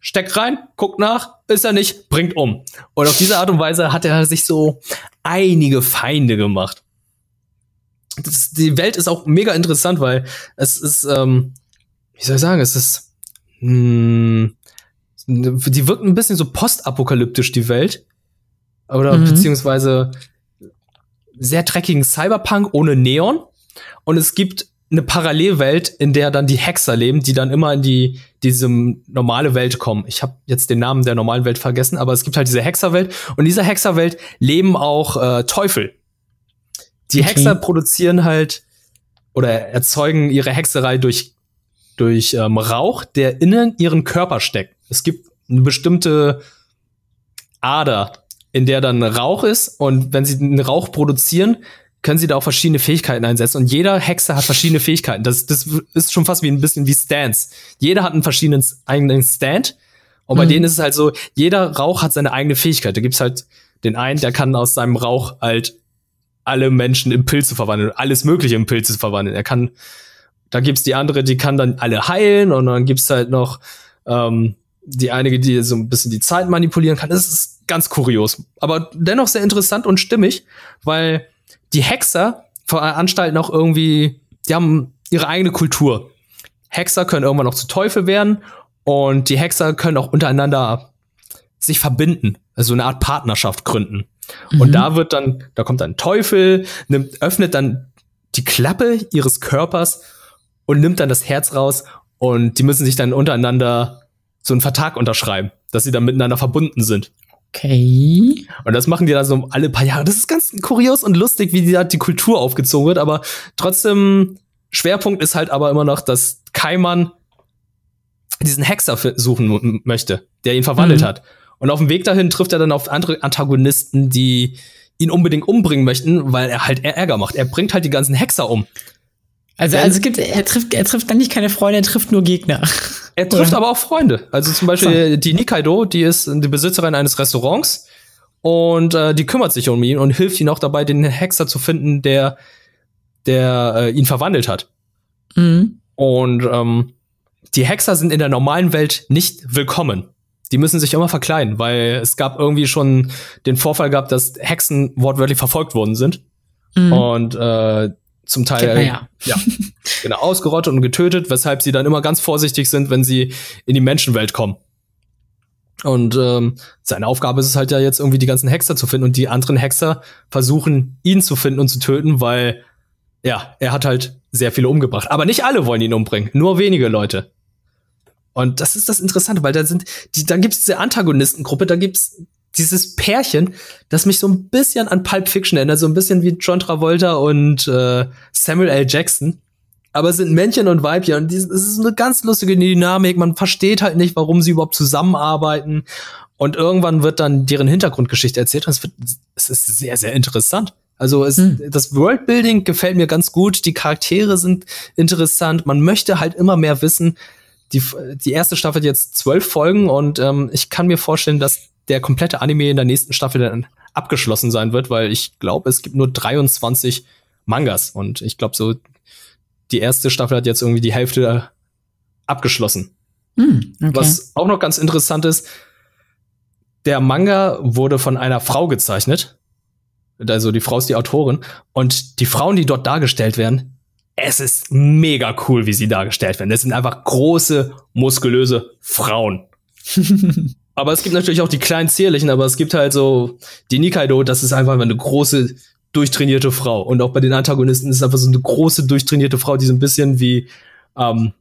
Steck rein, guckt nach, ist er nicht, bringt um. Und auf diese Art und Weise hat er sich so einige Feinde gemacht das, die Welt ist auch mega interessant, weil es ist, ähm, wie soll ich sagen, es ist, mh, hm, die wirkt ein bisschen so postapokalyptisch, die Welt. Oder mhm. beziehungsweise sehr dreckigen Cyberpunk ohne Neon. Und es gibt eine Parallelwelt, in der dann die Hexer leben, die dann immer in die diese normale Welt kommen. Ich habe jetzt den Namen der normalen Welt vergessen, aber es gibt halt diese Hexerwelt und in dieser Hexerwelt leben auch äh, Teufel. Die okay. Hexer produzieren halt oder erzeugen ihre Hexerei durch durch ähm, Rauch, der innen ihren Körper steckt. Es gibt eine bestimmte Ader, in der dann Rauch ist und wenn sie den Rauch produzieren, können sie da auch verschiedene Fähigkeiten einsetzen. Und jeder Hexer hat verschiedene Fähigkeiten. Das, das ist schon fast wie ein bisschen wie Stands. Jeder hat einen verschiedenen eigenen Stand. Und bei mhm. denen ist es halt so, jeder Rauch hat seine eigene Fähigkeit. Da gibt's halt den einen, der kann aus seinem Rauch halt alle Menschen in Pilze verwandeln, alles Mögliche in Pilze verwandeln. Er kann, da gibt's die andere, die kann dann alle heilen und dann gibt's halt noch ähm, die einige, die so ein bisschen die Zeit manipulieren kann. Das ist ganz kurios, aber dennoch sehr interessant und stimmig, weil die Hexer veranstalten auch irgendwie, die haben ihre eigene Kultur. Hexer können irgendwann noch zu Teufel werden und die Hexer können auch untereinander sich verbinden, also eine Art Partnerschaft gründen. Mhm. Und da wird dann, da kommt dann Teufel, nimmt, öffnet dann die Klappe ihres Körpers und nimmt dann das Herz raus und die müssen sich dann untereinander so einen Vertrag unterschreiben, dass sie dann miteinander verbunden sind. Okay. Und das machen die dann so alle paar Jahre. Das ist ganz kurios und lustig, wie die, da die Kultur aufgezogen wird, aber trotzdem Schwerpunkt ist halt aber immer noch, dass Kaiman diesen Hexer suchen möchte, der ihn verwandelt mhm. hat. Und auf dem Weg dahin trifft er dann auf andere Antagonisten, die ihn unbedingt umbringen möchten, weil er halt Ärger macht. Er bringt halt die ganzen Hexer um. Also, also es gibt, er trifft, er trifft dann nicht keine Freunde, er trifft nur Gegner. Er trifft aber auch Freunde. Also zum Beispiel so. die Nikaido, die ist die Besitzerin eines Restaurants und äh, die kümmert sich um ihn und hilft ihm auch dabei, den Hexer zu finden, der, der äh, ihn verwandelt hat. Mhm. Und ähm, die Hexer sind in der normalen Welt nicht willkommen. Die müssen sich immer verkleiden, weil es gab irgendwie schon den Vorfall gehabt, dass Hexen wortwörtlich verfolgt worden sind. Mhm. Und äh, zum Teil ja. ja genau ausgerottet und getötet, weshalb sie dann immer ganz vorsichtig sind, wenn sie in die Menschenwelt kommen. Und ähm, seine Aufgabe ist es halt ja jetzt irgendwie die ganzen Hexer zu finden und die anderen Hexer versuchen ihn zu finden und zu töten, weil ja, er hat halt sehr viele umgebracht. Aber nicht alle wollen ihn umbringen, nur wenige Leute. Und das ist das Interessante, weil da sind, die, da gibt's diese Antagonistengruppe, da gibt's dieses Pärchen, das mich so ein bisschen an Pulp Fiction erinnert, so ein bisschen wie John Travolta und äh, Samuel L. Jackson. Aber es sind Männchen und Weibchen und es ist eine ganz lustige Dynamik. Man versteht halt nicht, warum sie überhaupt zusammenarbeiten. Und irgendwann wird dann deren Hintergrundgeschichte erzählt und es, wird, es ist sehr, sehr interessant. Also es, hm. das Worldbuilding gefällt mir ganz gut, die Charaktere sind interessant, man möchte halt immer mehr wissen. Die, die erste Staffel hat jetzt zwölf Folgen und ähm, ich kann mir vorstellen, dass der komplette Anime in der nächsten Staffel dann abgeschlossen sein wird, weil ich glaube, es gibt nur 23 Mangas und ich glaube so die erste Staffel hat jetzt irgendwie die Hälfte abgeschlossen. Mm, okay. Was auch noch ganz interessant ist, der Manga wurde von einer Frau gezeichnet. Also die Frau ist die Autorin und die Frauen, die dort dargestellt werden, es ist mega cool, wie sie dargestellt werden. Das sind einfach große, muskulöse Frauen. Aber es gibt natürlich auch die kleinen zierlichen, aber es gibt halt so die Nikaido, das ist einfach eine große durchtrainierte Frau. Und auch bei den Antagonisten ist es einfach so eine große durchtrainierte Frau, die so ein bisschen wie ähm,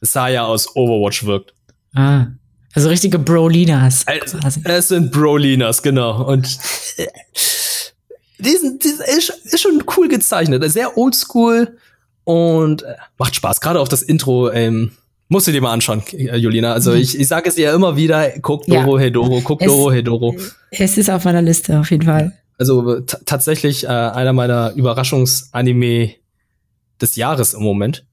Saya aus Overwatch wirkt. Ah. Also richtige Brolinas. Es, es sind Brolinas, genau. Und diesen, diesen ist, ist schon cool gezeichnet. Sehr oldschool und äh, macht Spaß. Gerade auch das Intro, ähm, Musst du dir mal anschauen, äh, Julina. Also mhm. ich, ich sage es dir ja immer wieder, guck Doro ja. Hedoro, guck es, Doro Hedoro. Es ist auf meiner Liste, auf jeden Fall. Also tatsächlich äh, einer meiner Überraschungsanime des Jahres im Moment.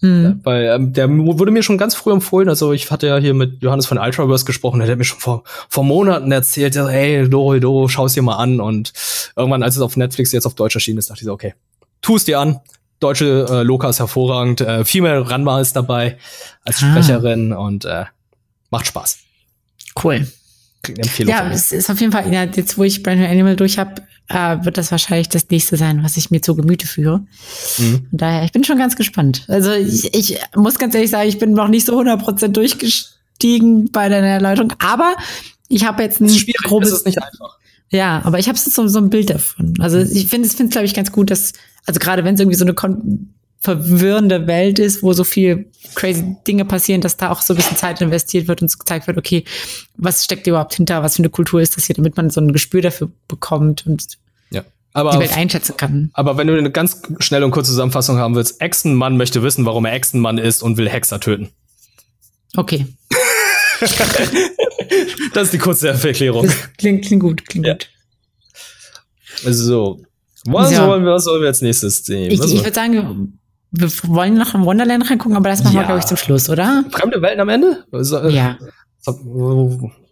Mhm. Weil ähm, der wurde mir schon ganz früh empfohlen. Also ich hatte ja hier mit Johannes von Ultraverse gesprochen, der hat mir schon vor, vor Monaten erzählt, ja, hey, Doro Hedoro, schau es dir mal an. Und irgendwann, als es auf Netflix jetzt auf Deutsch erschienen ist, dachte ich so, okay, tu es dir an, deutsche äh, Loka ist hervorragend. Äh, Female Ranma ist dabei als ah. Sprecherin und äh, macht Spaß. Cool. Empfehlung ja, es ist auf jeden Fall, ja, jetzt wo ich Brand New Animal durch habe, äh, wird das wahrscheinlich das nächste sein, was ich mir zu Gemüte führe. Mhm. Daher, ich bin schon ganz gespannt. Also ich, ich muss ganz ehrlich sagen, ich bin noch nicht so 100% durchgestiegen bei deiner Erläuterung, aber ich habe jetzt ein grobes, es ist nicht einfach. Ja, aber ich habe so, so ein Bild davon. Also ich finde es, finde glaube ich, ganz gut, dass, also gerade wenn es irgendwie so eine verwirrende Welt ist, wo so viel crazy Dinge passieren, dass da auch so ein bisschen Zeit investiert wird und so gezeigt wird, okay, was steckt überhaupt hinter, was für eine Kultur ist das hier, damit man so ein Gespür dafür bekommt und ja. aber, die Welt einschätzen kann. Aber wenn du eine ganz schnelle und kurze Zusammenfassung haben willst, Echsenmann möchte wissen, warum er Echsenmann ist und will Hexer töten. Okay. das ist die kurze Erklärung. Das klingt, klingt gut, klingt ja. gut. So. Was, ja. wollen wir, was wollen wir als nächstes sehen? Ich, ich würde sagen, wir wollen noch im Wonderland reingucken, aber das machen ja. wir, glaube ich, zum Schluss, oder? Fremde Welten am Ende? Ja.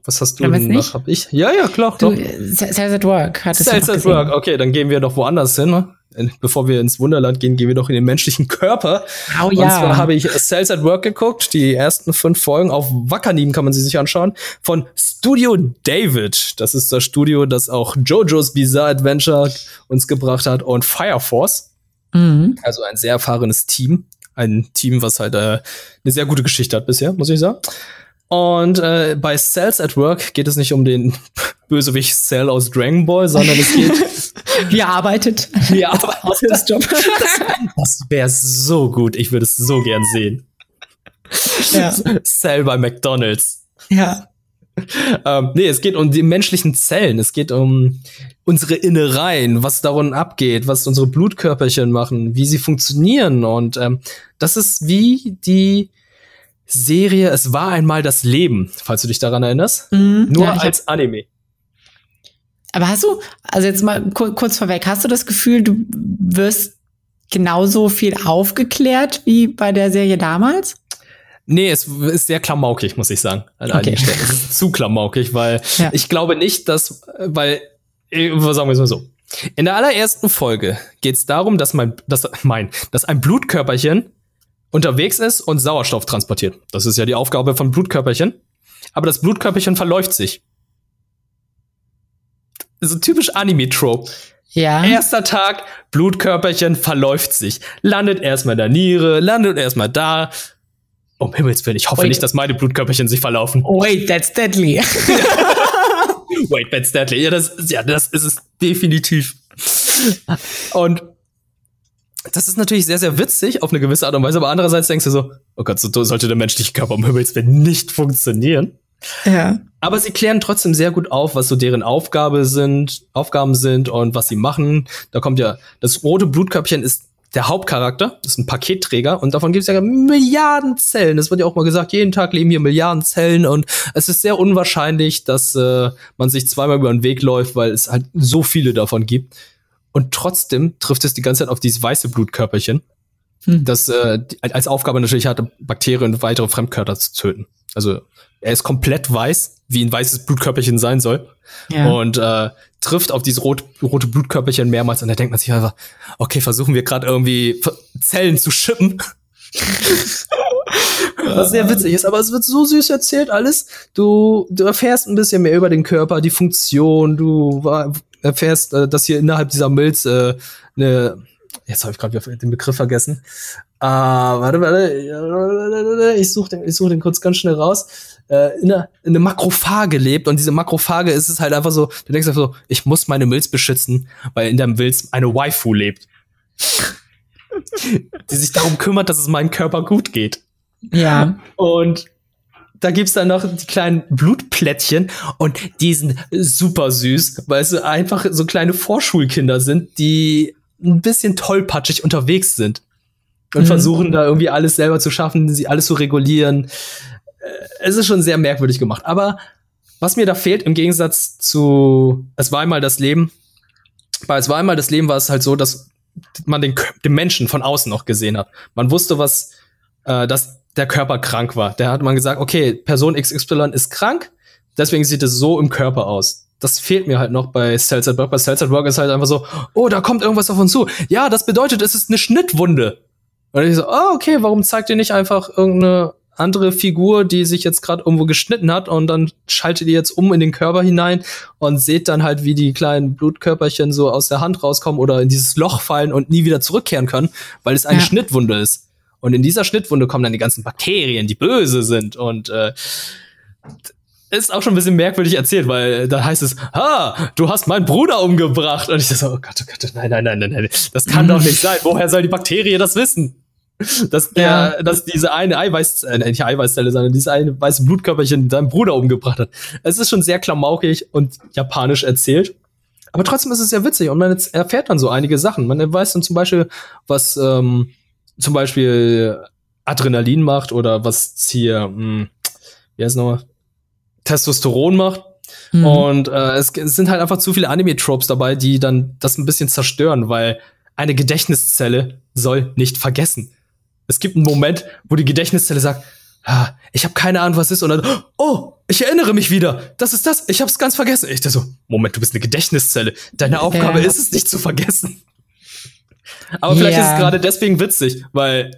Was hast du denn noch? Hab ich? Ja, ja, klar. Du, Sales at Work. Sales at Work. Okay, dann gehen wir doch woanders hin. Ne? Bevor wir ins Wunderland gehen, gehen wir doch in den menschlichen Körper. Oh, ja. Und zwar habe ich Sales at Work geguckt. Die ersten fünf Folgen auf Wackernim kann man sie sich anschauen. Von Studio David. Das ist das Studio, das auch JoJo's Bizarre Adventure uns gebracht hat und Fire Force. Mhm. Also ein sehr erfahrenes Team. Ein Team, was halt äh, eine sehr gute Geschichte hat bisher, muss ich sagen. Und äh, bei Cells at Work geht es nicht um den Bösewicht Cell aus Dragon Ball, sondern es geht. Wie er arbeitet. Wie er arbeitet. Das, das wäre so gut. Ich würde es so gern sehen. Ja. Cell bei McDonalds. Ja. ähm, nee, es geht um die menschlichen Zellen. Es geht um unsere Innereien, was darin abgeht, was unsere Blutkörperchen machen, wie sie funktionieren. Und ähm, das ist wie die Serie Es war einmal das Leben, falls du dich daran erinnerst. Mhm, Nur ja, als Anime. Aber hast du, also jetzt mal kurz vorweg, hast du das Gefühl, du wirst genauso viel aufgeklärt wie bei der Serie damals? Nee, es ist sehr klamaukig, muss ich sagen. An okay. einigen Stellen. Es ist zu klamaukig, weil ja. ich glaube nicht, dass, weil, äh, sagen wir es mal so. In der allerersten Folge geht es darum, dass mein, dass mein, dass ein Blutkörperchen unterwegs ist und Sauerstoff transportiert. Das ist ja die Aufgabe von Blutkörperchen. Aber das Blutkörperchen verläuft sich. So typisch Anime-Trope. Ja. Erster Tag, Blutkörperchen verläuft sich. Landet erstmal in der Niere, landet erstmal da. Um Himmels Willen, ich hoffe Wait. nicht, dass meine Blutkörperchen sich verlaufen. Wait, that's deadly. Wait, that's deadly. Ja, das, ja, das ist es definitiv. Und das ist natürlich sehr, sehr witzig auf eine gewisse Art und Weise, aber andererseits denkst du so, oh Gott, so sollte der menschliche Körper Himmels Willen nicht funktionieren. Ja. Aber sie klären trotzdem sehr gut auf, was so deren Aufgabe sind, Aufgaben sind und was sie machen. Da kommt ja, das rote Blutköpfchen ist der Hauptcharakter, das ist ein Paketträger und davon gibt es ja Milliarden Zellen. Das wird ja auch mal gesagt, jeden Tag leben hier Milliarden Zellen und es ist sehr unwahrscheinlich, dass äh, man sich zweimal über den Weg läuft, weil es halt so viele davon gibt. Und trotzdem trifft es die ganze Zeit auf dieses weiße Blutkörperchen, hm. das äh, als Aufgabe natürlich hatte, Bakterien und weitere Fremdkörper zu töten. Also er ist komplett weiß, wie ein weißes Blutkörperchen sein soll. Ja. Und äh, trifft auf dieses rot, rote Blutkörperchen mehrmals und da denkt man sich einfach, okay, versuchen wir gerade irgendwie Zellen zu schippen. Was sehr witzig ist, aber es wird so süß erzählt alles. Du, du erfährst ein bisschen mehr über den Körper, die Funktion, du erfährst, äh, dass hier innerhalb dieser Milz äh, eine, jetzt habe ich gerade den Begriff vergessen. Äh, warte, warte, ich suche den, ich such den kurz ganz schnell raus. Äh, in, eine, in eine Makrophage lebt und diese Makrophage ist es halt einfach so, du denkst einfach so, ich muss meine Milz beschützen, weil in der Milz eine Waifu lebt. die sich darum kümmert, dass es meinem Körper gut geht. Ja. Und da gibt's dann noch die kleinen Blutplättchen und die sind super süß, weil es einfach so kleine Vorschulkinder sind, die ein bisschen tollpatschig unterwegs sind und mhm. versuchen da irgendwie alles selber zu schaffen, sie alles zu regulieren. Äh, es ist schon sehr merkwürdig gemacht. Aber was mir da fehlt im Gegensatz zu Es war einmal das Leben, bei Es war einmal das Leben war es halt so, dass man den, den Menschen von außen noch gesehen hat. Man wusste, was, äh, dass der Körper krank war. Da hat man gesagt, okay, Person XY ist krank, deswegen sieht es so im Körper aus. Das fehlt mir halt noch bei Cells at Work. Bei Cells at Work ist halt einfach so, oh, da kommt irgendwas auf uns zu. Ja, das bedeutet, es ist eine Schnittwunde. Und ich so, oh, okay, warum zeigt ihr nicht einfach irgendeine andere Figur, die sich jetzt gerade irgendwo geschnitten hat und dann schaltet ihr jetzt um in den Körper hinein und seht dann halt, wie die kleinen Blutkörperchen so aus der Hand rauskommen oder in dieses Loch fallen und nie wieder zurückkehren können, weil es eine ja. Schnittwunde ist. Und in dieser Schnittwunde kommen dann die ganzen Bakterien, die böse sind. Und äh, ist auch schon ein bisschen merkwürdig erzählt, weil da heißt es, ha, du hast meinen Bruder umgebracht. Und ich so, oh Gott, oh Gott, nein, nein, nein, nein, nein. Das kann doch nicht sein. Woher soll die Bakterie das wissen? dass der, ja. dass diese eine Eiweiß, äh, nicht Eiweißzelle, sondern diese eine weiße Blutkörperchen seinen Bruder umgebracht hat. Es ist schon sehr klamaukig und japanisch erzählt. Aber trotzdem ist es sehr witzig und man erfährt dann so einige Sachen. Man weiß dann zum Beispiel, was ähm, zum Beispiel Adrenalin macht oder was hier, mh, hm, wie heißt es nochmal, Testosteron macht. Mhm. Und äh, es, es sind halt einfach zu viele Anime-Tropes dabei, die dann das ein bisschen zerstören, weil eine Gedächtniszelle soll nicht vergessen. Es gibt einen Moment, wo die Gedächtniszelle sagt, ah, ich habe keine Ahnung, was ist, und dann, oh, ich erinnere mich wieder. Das ist das. Ich habe es ganz vergessen. Ich dachte so, Moment, du bist eine Gedächtniszelle. Deine Aufgabe ja. ist es, nicht zu vergessen. Aber vielleicht ja. ist es gerade deswegen witzig, weil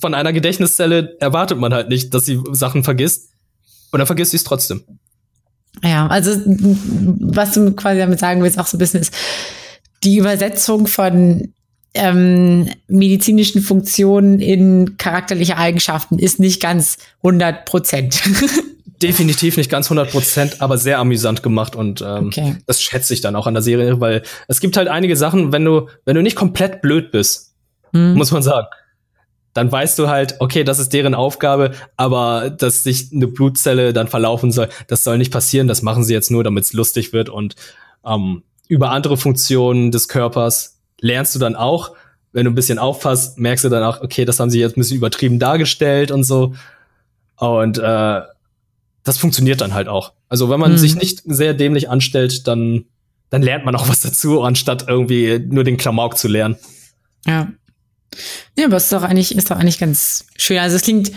von einer Gedächtniszelle erwartet man halt nicht, dass sie Sachen vergisst. Und dann vergisst sie es trotzdem. Ja, also was du quasi damit sagen willst, auch so ein bisschen ist, die Übersetzung von ähm, medizinischen Funktionen in charakterliche Eigenschaften ist nicht ganz 100 Prozent. Definitiv nicht ganz 100 Prozent, aber sehr amüsant gemacht und ähm, okay. das schätze ich dann auch an der Serie, weil es gibt halt einige Sachen, wenn du, wenn du nicht komplett blöd bist, hm. muss man sagen, dann weißt du halt, okay, das ist deren Aufgabe, aber dass sich eine Blutzelle dann verlaufen soll, das soll nicht passieren. Das machen sie jetzt nur, damit es lustig wird und ähm, über andere Funktionen des Körpers lernst du dann auch. Wenn du ein bisschen aufpasst, merkst du dann auch, okay, das haben sie jetzt ein bisschen übertrieben dargestellt und so. Und äh, das funktioniert dann halt auch. Also wenn man mhm. sich nicht sehr dämlich anstellt, dann, dann lernt man auch was dazu, anstatt irgendwie nur den Klamauk zu lernen. Ja. Ja, aber es ist doch eigentlich, ist doch eigentlich ganz schön. Also es klingt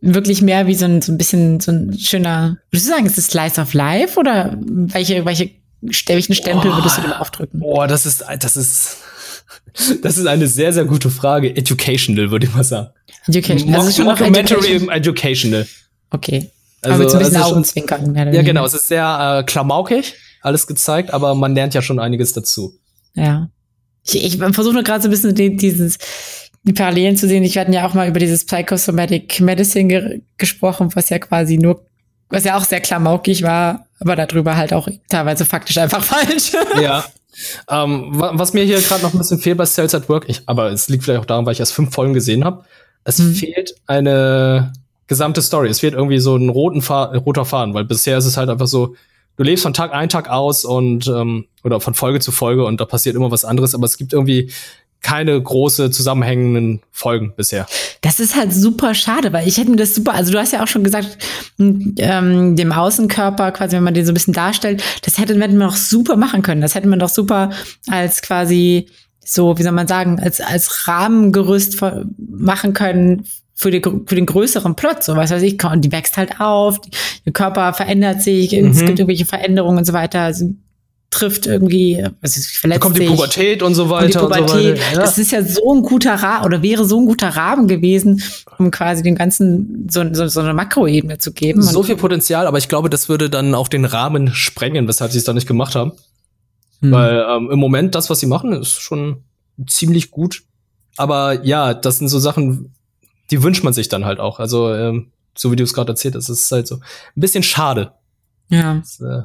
wirklich mehr wie so ein, so ein bisschen so ein schöner, würdest du sagen, ist es Slice of Life oder welche, welche welchen Stempel oh, würdest du dem aufdrücken? Boah, das ist, das ist, das ist eine sehr, sehr gute Frage. Educational, würde ich mal sagen. Educational. Also schon Documentary educational. educational. Okay. Also, aber mit so ein bisschen also Augenzwinkern. Ja, genau. Es ist sehr äh, klamaukig, alles gezeigt, aber man lernt ja schon einiges dazu. Ja. Ich, ich versuche nur gerade so ein bisschen die, dieses, die Parallelen zu sehen. Ich hatten ja auch mal über dieses Psychosomatic Medicine ge gesprochen, was ja quasi nur, was ja auch sehr klamaukig war, aber darüber halt auch teilweise faktisch einfach falsch. Ja. Ähm, was mir hier gerade noch ein bisschen fehlt bei Cells at Work, ich, aber es liegt vielleicht auch daran, weil ich erst fünf Folgen gesehen habe. Es mhm. fehlt eine gesamte Story. Es fehlt irgendwie so ein roten Fa roter Faden, weil bisher ist es halt einfach so, du lebst von Tag ein, Tag aus und ähm, oder von Folge zu Folge und da passiert immer was anderes, aber es gibt irgendwie keine große zusammenhängenden Folgen bisher. Das ist halt super schade, weil ich hätte mir das super, also du hast ja auch schon gesagt, ähm, dem Außenkörper quasi, wenn man den so ein bisschen darstellt, das hätte man doch super machen können. Das hätte man doch super als quasi so, wie soll man sagen, als, als Rahmengerüst machen können für, die, für den größeren Plot, so was weiß ich, und die wächst halt auf, der Körper verändert sich, mhm. es gibt irgendwelche Veränderungen und so weiter, also trifft irgendwie, was ist, verletzt da kommt die Pubertät und so weiter. Und die Pubertät. Und so weiter, ja. Das ist ja so ein guter Rahmen oder wäre so ein guter Rahmen gewesen, um quasi dem Ganzen so, so, so eine Makroebene zu geben. So viel Potenzial, aber ich glaube, das würde dann auch den Rahmen sprengen, weshalb sie es da nicht gemacht haben. Hm. Weil ähm, im Moment das, was sie machen, ist schon ziemlich gut. Aber ja, das sind so Sachen, die wünscht man sich dann halt auch. Also, ähm, so wie du es gerade erzählt hast, ist es halt so ein bisschen schade. Ja. Das, äh,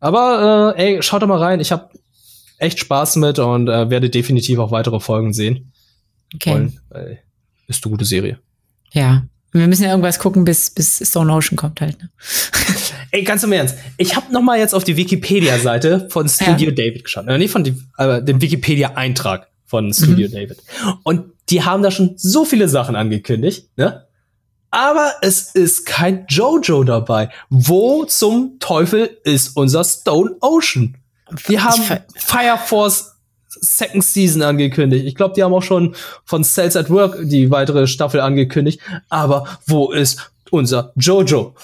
aber äh, ey, schaut doch mal rein. Ich habe echt Spaß mit und äh, werde definitiv auch weitere Folgen sehen. Okay. Wollen, weil ist eine gute Serie. Ja. Wir müssen ja irgendwas gucken, bis, bis Stone Ocean kommt halt. Ne? Ey, ganz im Ernst. Ich habe noch mal jetzt auf die Wikipedia-Seite von Studio ja. David geschaut. Äh, nicht von die, äh, dem Wikipedia-Eintrag von Studio mhm. David. Und die haben da schon so viele Sachen angekündigt, ne? aber es ist kein Jojo dabei. Wo zum Teufel ist unser Stone Ocean? Wir haben Fire Force Second Season angekündigt. Ich glaube, die haben auch schon von Cells at Work die weitere Staffel angekündigt. Aber wo ist unser Jojo?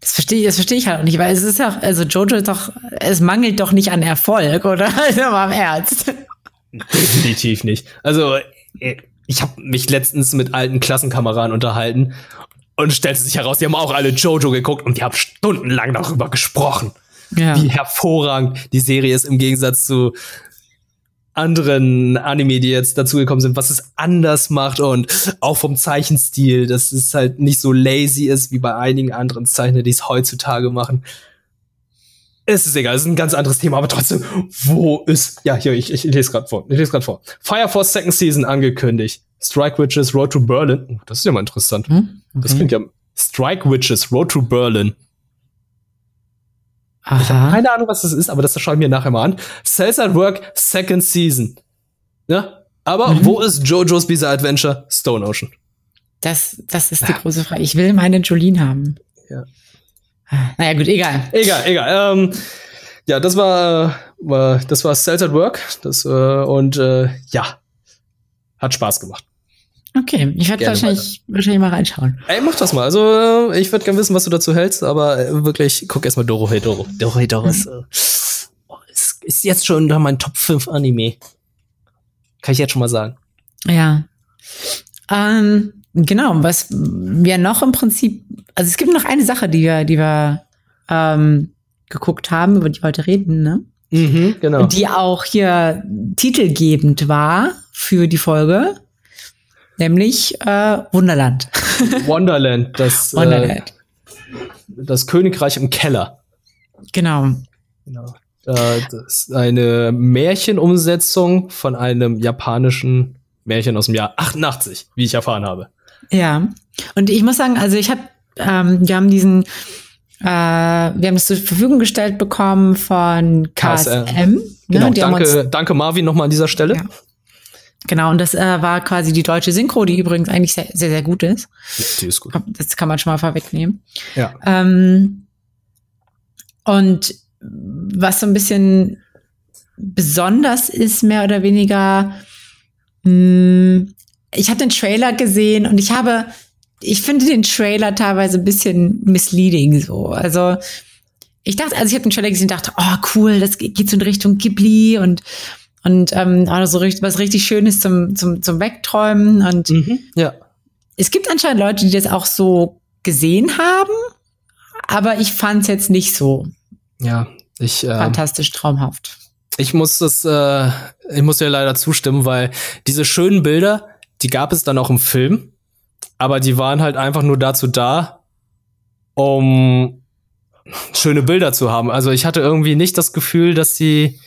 Das verstehe ich, das verstehe ich halt auch nicht, weil es ist ja, also Jojo ist doch, es mangelt doch nicht an Erfolg, oder? Also mal im Ernst. Definitiv nicht. Also, äh, ich habe mich letztens mit alten Klassenkameraden unterhalten und stellte sich heraus, die haben auch alle Jojo geguckt und die haben stundenlang darüber gesprochen. Ja. Wie hervorragend die Serie ist im Gegensatz zu anderen Anime, die jetzt dazugekommen sind, was es anders macht und auch vom Zeichenstil, dass es halt nicht so lazy ist wie bei einigen anderen Zeichner, die es heutzutage machen. Es ist egal, es ist ein ganz anderes Thema, aber trotzdem, wo ist, ja, hier, ich, ich lese gerade vor, ich lese gerade vor. Fire Force Second Season angekündigt. Strike Witches Road to Berlin. Oh, das ist ja mal interessant. Hm? Okay. Das klingt ja, Strike Witches Road to Berlin. Aha. Ich habe keine Ahnung, was das ist, aber das schaue ich mir nachher mal an. Cells at Work Second Season. Ja, aber mhm. wo ist JoJo's Bizarre Adventure Stone Ocean? Das, das ist die große Frage. Ich will meine Jolene haben. Ja. Naja, gut, egal. Egal, egal. Ähm, ja, das war, war das war Cells at Work. Das, äh, und äh, ja, hat Spaß gemacht. Okay, ich werde wahrscheinlich, wahrscheinlich mal reinschauen. Ey, mach das mal. Also, äh, ich würde gerne wissen, was du dazu hältst, aber äh, wirklich, guck erst mal Doro Hey Doro. Doro Hey Doro ist, äh, ist, ist jetzt schon unter meinen Top 5 Anime. Kann ich jetzt schon mal sagen. Ja. Ähm, genau, was wir noch im Prinzip, also es gibt noch eine Sache, die wir, die wir ähm, geguckt haben, über die wir heute reden, ne? Mhm, genau. Die auch hier titelgebend war für die Folge, nämlich äh, Wunderland. Wonderland, das, Wonderland. Äh, das Königreich im Keller. Genau. Genau. Äh, das ist eine Märchenumsetzung von einem japanischen Märchen aus dem Jahr 88, wie ich erfahren habe. Ja, und ich muss sagen, also ich habe, ähm, wir haben diesen, äh, wir haben es zur Verfügung gestellt bekommen von KSM. KSM ne? genau, danke, danke Marvin nochmal an dieser Stelle. Ja. Genau, und das äh, war quasi die deutsche Synchro, die übrigens eigentlich sehr, sehr, sehr gut ist. Ja, die ist gut. Das kann man schon mal vorwegnehmen. Ja. Ähm, und was so ein bisschen besonders ist, mehr oder weniger, mh, hm, ich habe den Trailer gesehen und ich habe, ich finde den Trailer teilweise ein bisschen misleading so. Also ich dachte, also ich habe den Trailer gesehen und dachte, oh cool, das geht so in Richtung Ghibli und und ähm, also was richtig Schönes zum, zum, zum Wegträumen. Und mhm, ja. es gibt anscheinend Leute, die das auch so gesehen haben, aber ich fand es jetzt nicht so. Ja, ich. Äh, Fantastisch traumhaft. Ich muss das, äh, ich muss dir leider zustimmen, weil diese schönen Bilder, die gab es dann auch im Film, aber die waren halt einfach nur dazu da, um schöne Bilder zu haben. Also ich hatte irgendwie nicht das Gefühl, dass sie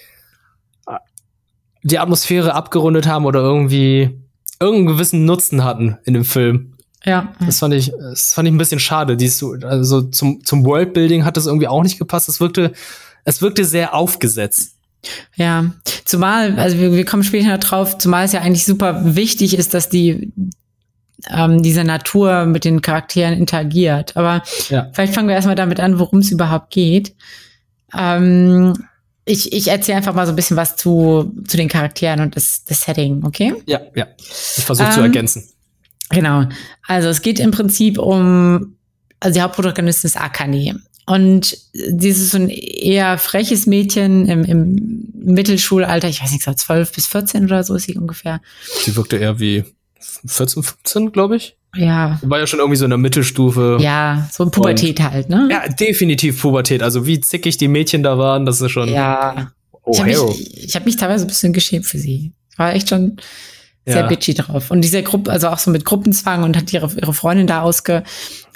die Atmosphäre abgerundet haben oder irgendwie irgendeinen gewissen Nutzen hatten in dem Film. Ja. Das fand ich, das fand ich ein bisschen schade. Dies, also zum, zum Worldbuilding hat das irgendwie auch nicht gepasst. Es wirkte, es wirkte sehr aufgesetzt. Ja, zumal, also wir, wir kommen später noch drauf, zumal es ja eigentlich super wichtig ist, dass die ähm, diese Natur mit den Charakteren interagiert. Aber ja. vielleicht fangen wir erstmal damit an, worum es überhaupt geht. Ähm, ich, ich erzähle einfach mal so ein bisschen was zu, zu den Charakteren und das, das Setting, okay? Ja, ja. Ich versuche ähm, zu ergänzen. Genau. Also es geht im Prinzip um, also die Hauptprotagonistin ist Akane. Und dieses so ein eher freches Mädchen im, im Mittelschulalter, ich weiß nicht, so 12 bis 14 oder so ist sie ungefähr. Sie wirkte eher wie 14, 15, glaube ich. Ja. War ja schon irgendwie so in der Mittelstufe. Ja, so ein Pubertät und, halt, ne? Ja, definitiv Pubertät. Also wie zickig die Mädchen da waren, das ist schon. Ja. Oh, ich habe mich, hab mich teilweise ein bisschen geschämt für sie. War echt schon sehr ja. bitchy drauf. Und diese Gruppe, also auch so mit Gruppenzwang und hat ihre, ihre Freundin da ausge,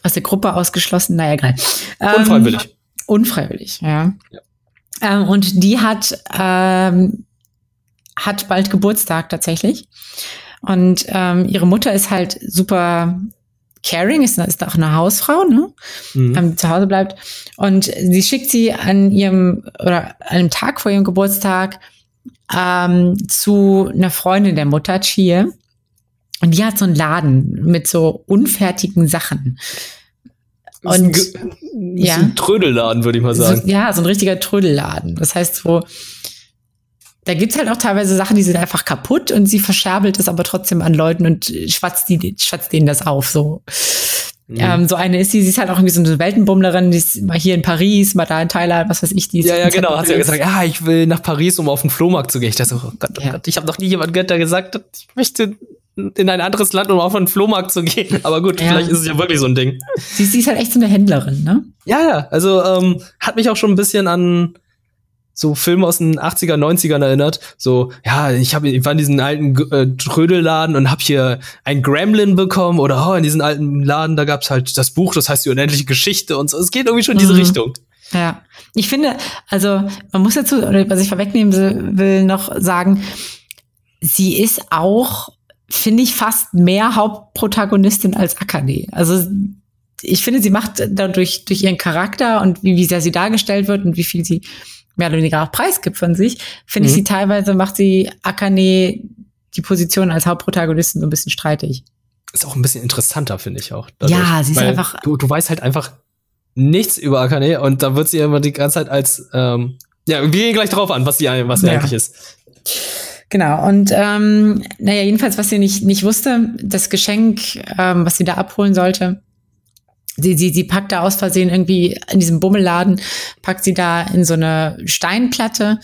aus der Gruppe ausgeschlossen. Naja, egal. Ähm, unfreiwillig. Unfreiwillig, ja. ja. Ähm, und die hat, ähm, hat bald Geburtstag tatsächlich. Und ähm, ihre Mutter ist halt super caring, ist, ist auch eine Hausfrau, ne? Mhm. Ähm, die zu Hause bleibt. Und sie schickt sie an ihrem oder einem Tag vor ihrem Geburtstag ähm, zu einer Freundin der Mutter, Chie. Und die hat so einen Laden mit so unfertigen Sachen. Und ist ein, ja. ein Trödelladen, würde ich mal sagen. So, ja, so ein richtiger Trödelladen. Das heißt, so da gibt's halt auch teilweise Sachen, die sind einfach kaputt und sie verscherbelt es aber trotzdem an Leuten und schwatzt, die, schwatzt denen das auf. So. Mhm. Ähm, so eine ist sie, sie ist halt auch irgendwie so eine Weltenbummlerin, die ist mal hier in Paris, mal da in Thailand, was weiß ich. Die ist ja, ja, genau, hat sie ja gesagt, ja, ich will nach Paris, um auf den Flohmarkt zu gehen. Ich dachte, oh Gott, oh ja. Gott, ich habe noch nie jemand gehört, der gesagt hat, ich möchte in ein anderes Land, um auf einen Flohmarkt zu gehen. Aber gut, ja. vielleicht ist es ja wirklich so ein Ding. Sie, sie ist halt echt so eine Händlerin, ne? Ja, ja, also ähm, hat mich auch schon ein bisschen an so Filme aus den 80er, 90ern erinnert. So, ja, ich habe ich war in diesen alten äh, Trödelladen und hab hier ein Gremlin bekommen oder oh, in diesen alten Laden, da gab's halt das Buch, das heißt die unendliche Geschichte und so. Es geht irgendwie schon in diese mhm. Richtung. Ja, ich finde, also man muss dazu, oder was ich vorwegnehmen will, noch sagen, sie ist auch, finde ich, fast mehr Hauptprotagonistin als Akane. Also ich finde, sie macht dadurch durch ihren Charakter und wie, wie sehr sie dargestellt wird und wie viel sie mehr oder weniger auch preisgibt von sich, finde mhm. ich sie teilweise macht sie Akane die Position als Hauptprotagonistin so ein bisschen streitig. Ist auch ein bisschen interessanter, finde ich auch. Dadurch. Ja, sie ist Weil einfach. Du, du weißt halt einfach nichts über Akane und da wird sie immer die ganze Zeit als, ähm, ja, wir gehen gleich drauf an, was sie, was sie ja. eigentlich ist. Genau, und ähm, naja, jedenfalls, was sie nicht, nicht wusste, das Geschenk, ähm, was sie da abholen sollte, sie, sie, sie packt da aus Versehen irgendwie in diesem Bummelladen, packt sie da in so eine Steinplatte,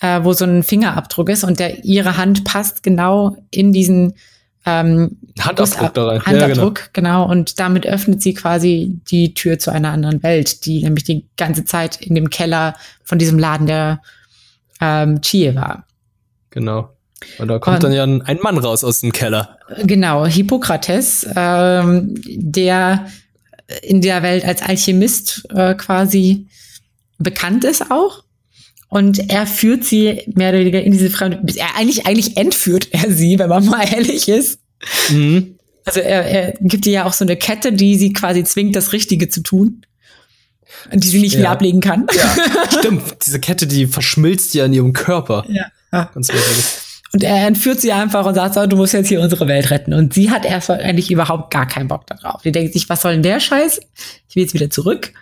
äh, wo so ein Fingerabdruck ist und der ihre Hand passt genau in diesen ähm, Handabdruck da rein. Handabdruck, ja, genau. genau. Und damit öffnet sie quasi die Tür zu einer anderen Welt, die nämlich die ganze Zeit in dem Keller von diesem Laden der ähm, Chie war. Genau. Und da kommt dann ja ein, Mann raus aus dem Keller. Genau, Hippokrates, ähm, der in der Welt als Alchemist äh, quasi bekannt ist auch. Und er führt sie mehr oder weniger in diese fremde, er eigentlich, eigentlich entführt er sie, wenn man mal ehrlich ist. Mhm. Also er, er gibt ihr ja auch so eine Kette, die sie quasi zwingt, das Richtige zu tun. Die sie nicht ja. wieder ablegen kann. Ja, stimmt. Diese Kette, die verschmilzt ja in ihrem Körper. Ja. Ganz Und er entführt sie einfach und sagt so, du musst jetzt hier unsere Welt retten. Und sie hat erst eigentlich überhaupt gar keinen Bock darauf. Die denkt sich, was soll denn der Scheiß? Ich will jetzt wieder zurück.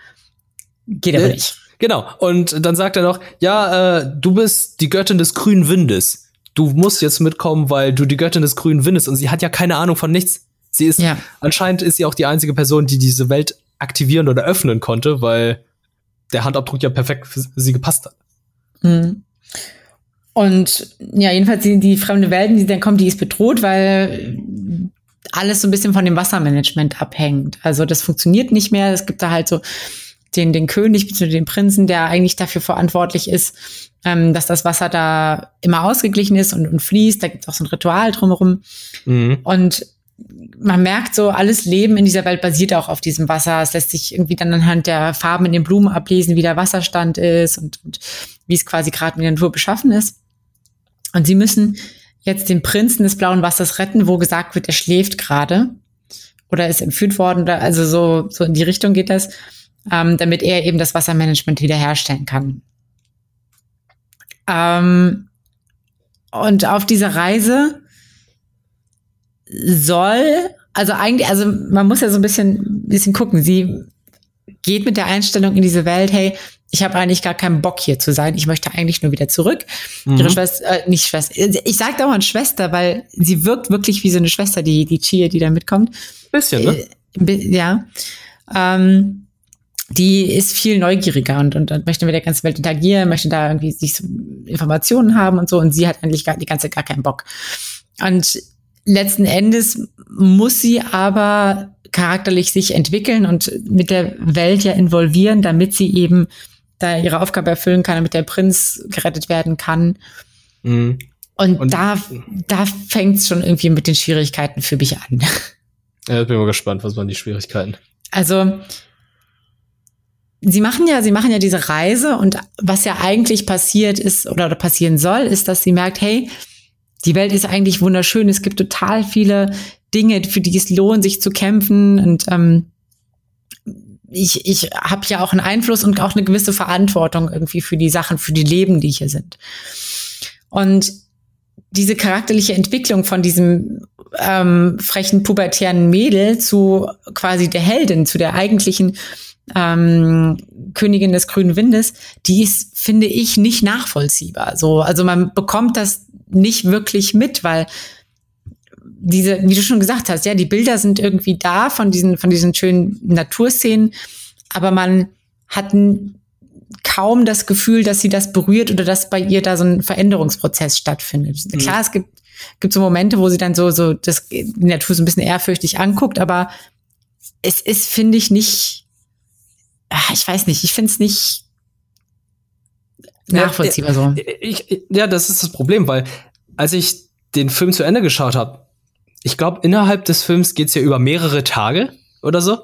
Geht aber äh, nicht. Genau. Und dann sagt er noch, ja, äh, du bist die Göttin des grünen Windes. Du musst jetzt mitkommen, weil du die Göttin des grünen Windes und sie hat ja keine Ahnung von nichts. Sie ist ja. anscheinend ist sie auch die einzige Person, die diese Welt aktivieren oder öffnen konnte, weil der Handabdruck ja perfekt für sie gepasst hat. Mhm. Und ja, jedenfalls die, die fremde Welt, die dann kommt, die ist bedroht, weil alles so ein bisschen von dem Wassermanagement abhängt. Also das funktioniert nicht mehr. Es gibt da halt so den, den König bzw. den Prinzen, der eigentlich dafür verantwortlich ist, ähm, dass das Wasser da immer ausgeglichen ist und, und fließt. Da gibt es auch so ein Ritual drumherum. Mhm. Und man merkt so, alles Leben in dieser Welt basiert auch auf diesem Wasser. Es lässt sich irgendwie dann anhand der Farben in den Blumen ablesen, wie der Wasserstand ist und, und wie es quasi gerade mit der Natur beschaffen ist. Und sie müssen jetzt den Prinzen des blauen Wassers retten, wo gesagt wird, er schläft gerade oder ist entführt worden oder also so, so in die Richtung geht das ähm, damit er eben das Wassermanagement wiederherstellen kann. Ähm, und auf dieser Reise soll, also eigentlich, also man muss ja so ein bisschen, bisschen gucken. Sie geht mit der Einstellung in diese Welt, hey, ich habe eigentlich gar keinen Bock hier zu sein. Ich möchte eigentlich nur wieder zurück. Mhm. Ihre Schwester, äh, nicht Schwester. Ich sage auch an Schwester, weil sie wirkt wirklich wie so eine Schwester, die die Chia, die da mitkommt. Bisschen, ne? Äh, ja. Ähm, die ist viel neugieriger und, und, und möchte mit der ganzen Welt interagieren, möchte da irgendwie sich so Informationen haben und so. Und sie hat eigentlich gar, die ganze gar keinen Bock. Und letzten Endes muss sie aber charakterlich sich entwickeln und mit der Welt ja involvieren, damit sie eben da ihre Aufgabe erfüllen kann, damit der Prinz gerettet werden kann. Mhm. Und, und, da, da fängt es schon irgendwie mit den Schwierigkeiten für mich an. Ja, ich bin mal gespannt, was waren die Schwierigkeiten? Also, Sie machen ja, sie machen ja diese Reise und was ja eigentlich passiert ist oder, oder passieren soll, ist, dass sie merkt, hey, die Welt ist eigentlich wunderschön. Es gibt total viele Dinge, für die es lohnt, sich zu kämpfen und ähm, ich, ich habe ja auch einen Einfluss und auch eine gewisse Verantwortung irgendwie für die Sachen, für die Leben, die hier sind. Und diese charakterliche Entwicklung von diesem ähm, frechen pubertären Mädel zu quasi der Heldin, zu der eigentlichen ähm, Königin des grünen Windes, die ist, finde ich, nicht nachvollziehbar. So, also man bekommt das nicht wirklich mit, weil diese, wie du schon gesagt hast, ja, die Bilder sind irgendwie da von diesen, von diesen schönen Naturszenen, aber man hat kaum das Gefühl, dass sie das berührt oder dass bei ihr da so ein Veränderungsprozess stattfindet. Mhm. Klar, es gibt, gibt so Momente, wo sie dann so, so das, die Natur so ein bisschen ehrfürchtig anguckt, aber es ist, finde ich, nicht Ah, ich weiß nicht, ich finde es nicht nachvollziehbar so. Ich, ja, das ist das Problem, weil als ich den Film zu Ende geschaut habe, ich glaube, innerhalb des Films geht's ja über mehrere Tage oder so.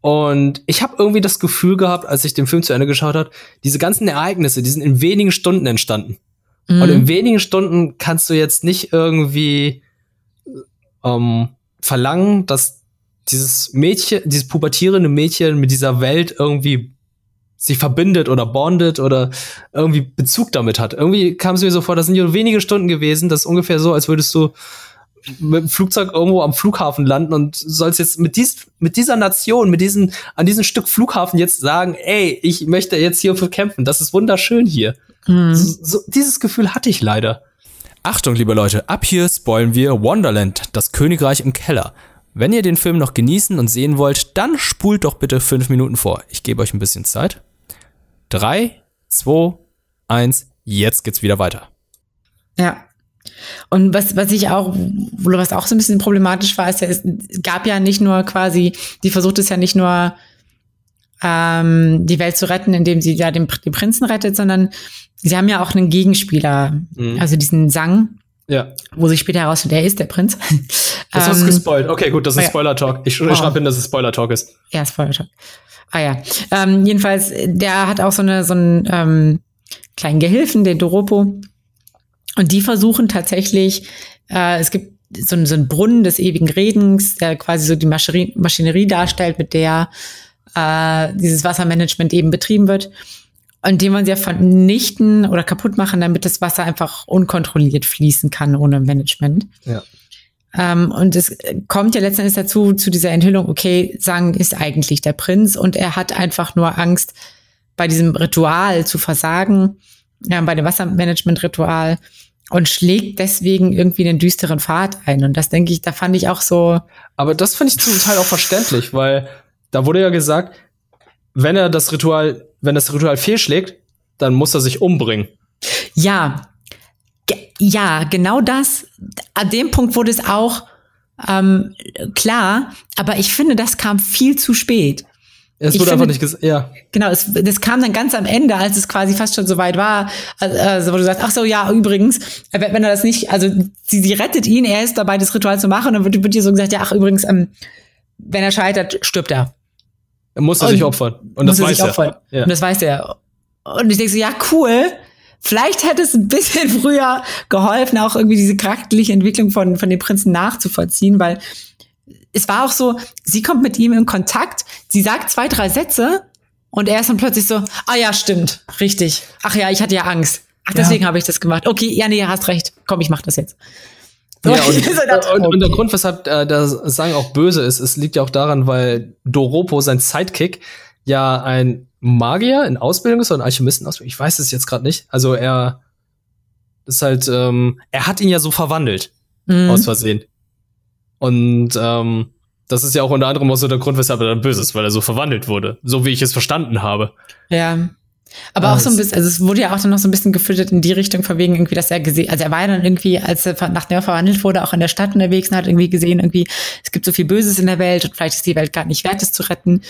Und ich habe irgendwie das Gefühl gehabt, als ich den Film zu Ende geschaut habe, diese ganzen Ereignisse, die sind in wenigen Stunden entstanden. Mhm. Und in wenigen Stunden kannst du jetzt nicht irgendwie ähm, verlangen, dass dieses Mädchen, dieses pubertierende Mädchen mit dieser Welt irgendwie sich verbindet oder bondet oder irgendwie Bezug damit hat. Irgendwie kam es mir so vor, das sind nur wenige Stunden gewesen, das ist ungefähr so, als würdest du mit dem Flugzeug irgendwo am Flughafen landen und sollst jetzt mit, dies, mit dieser Nation, mit diesem, an diesem Stück Flughafen jetzt sagen, ey, ich möchte jetzt hier für kämpfen. Das ist wunderschön hier. Mhm. So, so, dieses Gefühl hatte ich leider. Achtung, liebe Leute, ab hier spoilen wir Wonderland, das Königreich im Keller. Wenn ihr den Film noch genießen und sehen wollt, dann spult doch bitte fünf Minuten vor. Ich gebe euch ein bisschen Zeit. Drei, zwei, eins, jetzt geht's wieder weiter. Ja. Und was, was ich auch, was auch so ein bisschen problematisch war, ist ja, es gab ja nicht nur quasi, die versucht es ja nicht nur, ähm, die Welt zu retten, indem sie ja den, den Prinzen rettet, sondern sie haben ja auch einen Gegenspieler, mhm. also diesen Sang, ja. Wo sich später herausstellt, der ist der Prinz. Das hast du ähm, gespoilt. Okay, gut, das ist Spoiler-Talk. Ich, ich oh. schreibe hin, dass es Spoiler-Talk ist. Ja, Spoiler-Talk. Ah ja. Ähm, jedenfalls, der hat auch so, eine, so einen ähm, kleinen Gehilfen, den Doropo. Und die versuchen tatsächlich, äh, es gibt so, so einen Brunnen des ewigen Redens, der quasi so die Maschinerie, Maschinerie darstellt, mit der äh, dieses Wassermanagement eben betrieben wird. Und den wollen sie ja vernichten oder kaputt machen, damit das Wasser einfach unkontrolliert fließen kann ohne Management. Ja. Ähm, und es kommt ja letztendlich dazu, zu dieser Enthüllung, okay, Sang ist eigentlich der Prinz und er hat einfach nur Angst, bei diesem Ritual zu versagen, ja, bei dem Wassermanagement-Ritual und schlägt deswegen irgendwie den düsteren Pfad ein. Und das denke ich, da fand ich auch so. Aber das finde ich zum Teil auch verständlich, weil da wurde ja gesagt, wenn er das Ritual, wenn das Ritual fehlschlägt, dann muss er sich umbringen. Ja, ja, genau das. An dem Punkt wurde es auch ähm, klar, aber ich finde, das kam viel zu spät. Es wurde einfach nicht gesagt, ja. Genau, es, das kam dann ganz am Ende, als es quasi fast schon so weit war, also, wo du sagst, ach so, ja, übrigens, wenn er das nicht, also sie, sie rettet ihn, er ist dabei, das Ritual zu machen, und dann wird, wird ihr so gesagt, ja, ach übrigens, ähm, wenn er scheitert, stirbt er. Er muss er sich opfern. Und das weiß er. Ja. Und das weiß er. Und ich denke so, ja, cool. Vielleicht hätte es ein bisschen früher geholfen, auch irgendwie diese charakterliche Entwicklung von, von den Prinzen nachzuvollziehen, weil es war auch so, sie kommt mit ihm in Kontakt, sie sagt zwei, drei Sätze und er ist dann plötzlich so, ah ja, stimmt, richtig. Ach ja, ich hatte ja Angst. Ach, deswegen ja. habe ich das gemacht. Okay, ja, nee, hast recht. Komm, ich mach das jetzt. Ja, und, und, und, der Grund, weshalb äh, der Sang auch böse ist, es liegt ja auch daran, weil Doropo, sein Sidekick, ja ein Magier in Ausbildung ist oder ein Alchemist in Ausbildung. Ich weiß es jetzt gerade nicht. Also er ist halt, ähm, er hat ihn ja so verwandelt. Mhm. Aus Versehen. Und ähm, das ist ja auch unter anderem auch so der Grund, weshalb er dann böse ist, weil er so verwandelt wurde. So wie ich es verstanden habe. Ja. Aber auch so ein bisschen, also es wurde ja auch dann noch so ein bisschen gefüttert in die Richtung, von wegen irgendwie, dass er gesehen, also er war ja dann irgendwie, als er nachdem er verwandelt wurde, auch in der Stadt unterwegs und hat irgendwie gesehen, irgendwie, es gibt so viel Böses in der Welt und vielleicht ist die Welt gar nicht wert, es zu retten.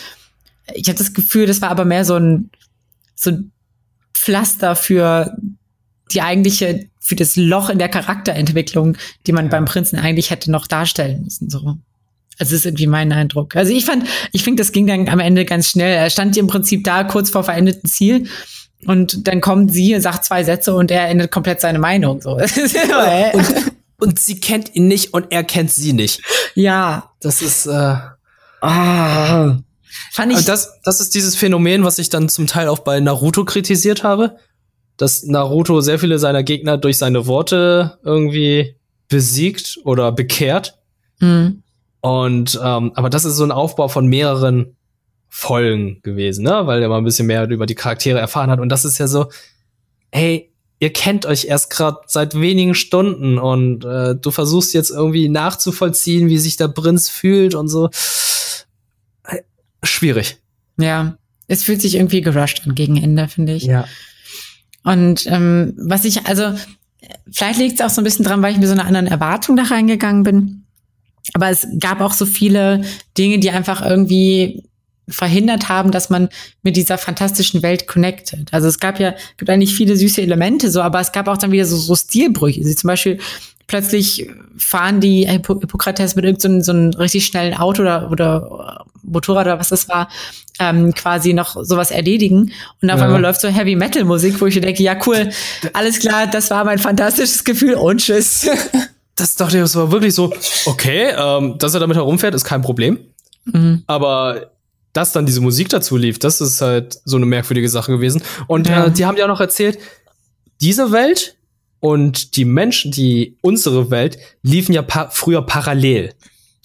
Ich habe das Gefühl, das war aber mehr so ein, so ein Pflaster für die eigentliche, für das Loch in der Charakterentwicklung, die man ja. beim Prinzen eigentlich hätte noch darstellen müssen, so. Also ist irgendwie mein Eindruck. Also ich fand, ich finde, das ging dann am Ende ganz schnell. Er stand im Prinzip da kurz vor verendeten Ziel. Und dann kommt sie, sagt zwei Sätze und er ändert komplett seine Meinung. So. und, und sie kennt ihn nicht und er kennt sie nicht. Ja. Das ist äh, ah. Fand ich das, das ist dieses Phänomen, was ich dann zum Teil auch bei Naruto kritisiert habe. Dass Naruto sehr viele seiner Gegner durch seine Worte irgendwie besiegt oder bekehrt. Mhm. Und ähm, aber das ist so ein Aufbau von mehreren Folgen gewesen, ne? Weil er mal ein bisschen mehr über die Charaktere erfahren hat. Und das ist ja so, hey, ihr kennt euch erst gerade seit wenigen Stunden und äh, du versuchst jetzt irgendwie nachzuvollziehen, wie sich der Prinz fühlt und so. Äh, schwierig. Ja, es fühlt sich irgendwie gerusht an gegen Ende, finde ich. Ja. Und ähm, was ich, also, vielleicht liegt es auch so ein bisschen dran, weil ich mit so einer anderen Erwartung da reingegangen bin. Aber es gab auch so viele Dinge, die einfach irgendwie verhindert haben, dass man mit dieser fantastischen Welt connected. Also es gab ja, gibt eigentlich viele süße Elemente so, aber es gab auch dann wieder so, so Stilbrüche. Also zum Beispiel plötzlich fahren die Hippo Hippokrates mit irgendeinem so, so einem richtig schnellen Auto oder, oder Motorrad oder was das war, ähm, quasi noch sowas erledigen. Und auf Ja. einmal läuft so Heavy Metal Musik, wo ich denke, ja cool, alles klar, das war mein fantastisches Gefühl und tschüss. Das dachte ich, das war wirklich so, okay, ähm, dass er damit herumfährt, ist kein Problem. Mhm. Aber dass dann diese Musik dazu lief, das ist halt so eine merkwürdige Sache gewesen. Und Ja. äh, die haben ja auch noch erzählt, diese Welt und die Menschen, die unsere Welt, liefen ja pa früher parallel.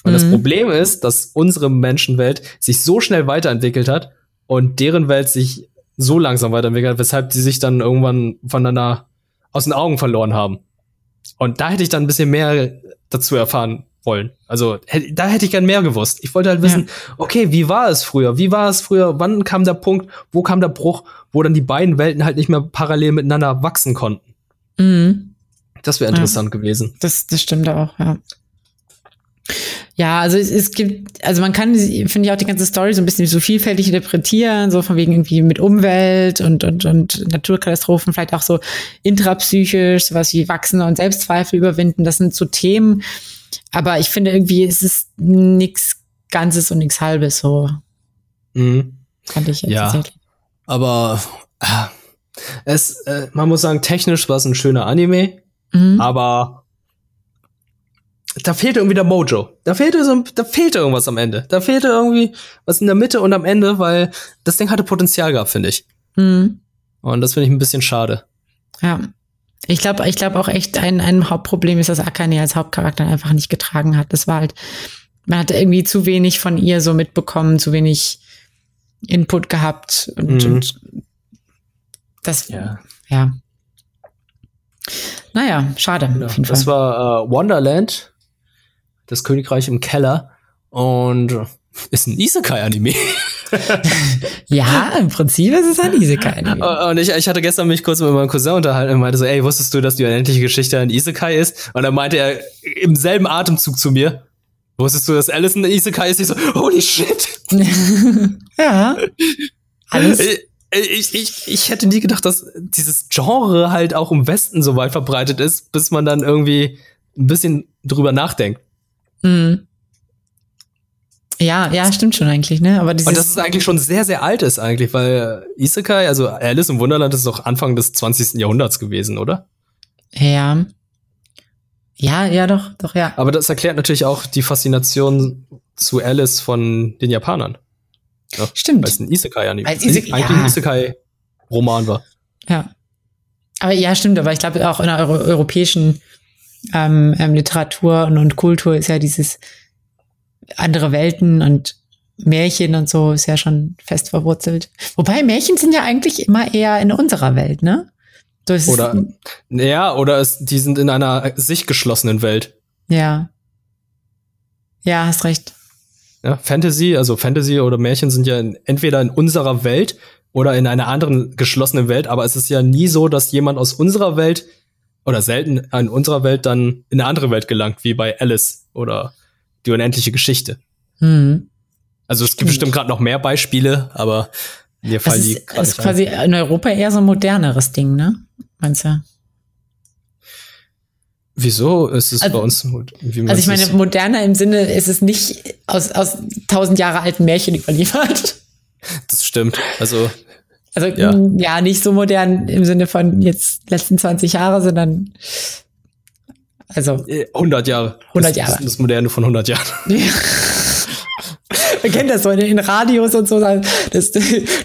Und das Mhm. Problem ist, dass unsere Menschenwelt sich so schnell weiterentwickelt hat und deren Welt sich so langsam weiterentwickelt hat, weshalb die sich dann irgendwann voneinander aus den Augen verloren haben. Und da hätte ich dann ein bisschen mehr dazu erfahren wollen. Also da hätte ich gern mehr gewusst. Ich wollte halt wissen, okay, wie war es früher? Wie war es früher? Wann kam der Punkt? Wo kam der Bruch, wo dann die beiden Welten halt nicht mehr parallel miteinander wachsen konnten? Mhm. Das wäre Ja. interessant gewesen. Das, das stimmt auch, ja. Ja, also es, es gibt, also man kann, finde ich, auch die ganze Story so ein bisschen so vielfältig interpretieren, so von wegen irgendwie mit Umwelt und, und, und Naturkatastrophen, vielleicht auch so intrapsychisch, sowas wie Wachsen und Selbstzweifel überwinden. Das sind so Themen. Aber ich finde irgendwie, es ist nichts Ganzes und nichts Halbes, so Mhm. fand ich jetzt Ja. tatsächlich. Aber äh, es, äh, man muss sagen, technisch war es ein schöner Anime, Mhm. aber da fehlte irgendwie der Mojo. Da fehlte so, da fehlte irgendwas am Ende. Da fehlte irgendwie was in der Mitte und am Ende, weil das Ding hatte Potenzial gehabt, finde ich. Mhm. Und das finde ich ein bisschen schade. Ja. Ich glaube, ich glaube auch echt, ein, ein Hauptproblem ist, dass Akane als Hauptcharakter einfach nicht getragen hat. Das war halt, man hatte irgendwie zu wenig von ihr so mitbekommen, zu wenig Input gehabt und, Mhm. und das, ja. Naja, schade, auf jeden Das Fall. war äh, Wonderland, das Königreich im Keller und ist ein Isekai-Anime. Ja, im Prinzip ist es ein Isekai. Und ich, ich hatte gestern mich kurz mit meinem Cousin unterhalten und meinte so, ey, wusstest du, dass die unendliche Geschichte ein Isekai ist? Und dann meinte er im selben Atemzug zu mir, wusstest du, dass Alice ein Isekai ist? Ich so, holy shit. ja. Alles. Ich, ich, ich, ich hätte nie gedacht, dass dieses Genre halt auch im Westen so weit verbreitet ist, bis man dann irgendwie ein bisschen drüber nachdenkt. Mhm. Ja, ja, stimmt schon eigentlich, ne? Aber Und das ist eigentlich schon sehr, sehr alt ist eigentlich, weil Isekai, also Alice im Wunderland ist doch Anfang des 20. Jahrhunderts gewesen, oder? ja. Ja, ja, doch, doch, ja. Aber das erklärt natürlich auch die Faszination zu Alice von den Japanern. Ja, Stimmt. Weil es ein Isekai-Anime Als Isek- eigentlich ja. ein Isekai-Roman war. Ja. Aber ja, stimmt, aber ich glaube auch in der Euro europäischen ähm, ähm, Literatur und, und Kultur ist ja dieses andere Welten und Märchen und so ist ja schon fest verwurzelt. Wobei Märchen sind ja eigentlich immer eher in unserer Welt, ne? So Oder, ja, oder es, die sind in einer sich geschlossenen Welt. ja. Ja, hast recht. Ja, Fantasy, also Fantasy oder Märchen sind ja in, entweder in unserer Welt oder in einer anderen geschlossenen Welt, aber es ist ja nie so, dass jemand aus unserer Welt oder selten in unserer Welt dann in eine andere Welt gelangt, wie bei Alice oder die unendliche Geschichte. Hm. Also es gibt Stimmt. bestimmt gerade noch mehr Beispiele, aber mir Das fallen die ist, gerade ist nicht ein. quasi in Europa eher so ein moderneres Ding, ne? Meinst du? Wieso ist es Also- bei uns? Wie Also ich meine, es? moderner im Sinne ist es nicht aus, aus tausend Jahre alten Märchen überliefert. das stimmt. Also Also Ja. ja. ja, nicht so modern im Sinne von jetzt letzten 20 Jahre, sondern also äh, 100 Jahre. 100 das, Jahre. Das, das Moderne von 100 Jahren. man kennt das so in, in Radios und so, das,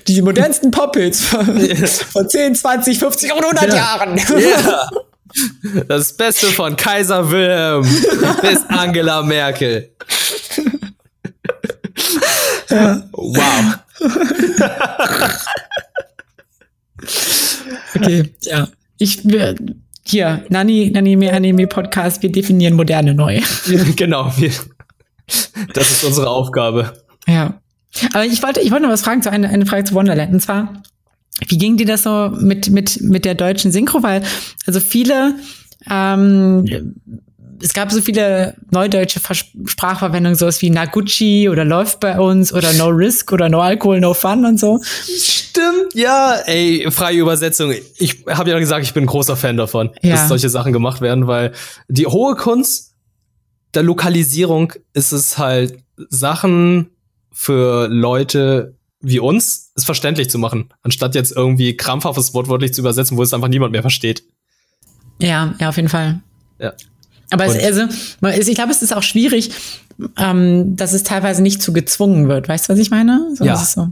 die modernsten Pop-Hits von, von 10, 20, 50 und 100 Ja. Jahren. Ja. Das Beste von Kaiser Wilhelm bis Angela Merkel. Wow. Okay, ja. Ich, hier, Nani, Nani, Anime Podcast, wir definieren Moderne neu. genau. Wir, das ist unsere Aufgabe. Ja. Aber ich wollte, ich wollte noch was fragen, so eine, eine Frage zu Wonderland. Und zwar, wie ging dir das so mit, mit, mit der deutschen Synchro? Weil, also viele ähm, es gab so viele neudeutsche Vers Sprachverwendungen, sowas wie Naguchi oder läuft bei uns oder No Risk oder No Alcohol, No Fun und so. Stimmt, ja. Ey, freie Übersetzung. Ich habe ja gesagt, ich bin ein großer Fan davon, Ja. dass solche Sachen gemacht werden, weil die hohe Kunst der Lokalisierung ist es halt, Sachen für Leute wie uns ist verständlich zu machen, anstatt jetzt irgendwie krampfhaftes wortwörtlich zu übersetzen, wo es einfach niemand mehr versteht. Ja, ja, auf jeden Fall. Ja. Aber es, also, es- ich glaube, es ist auch schwierig, ähm, dass es teilweise nicht zu gezwungen wird. Weißt du, was ich meine? So, Ja. so.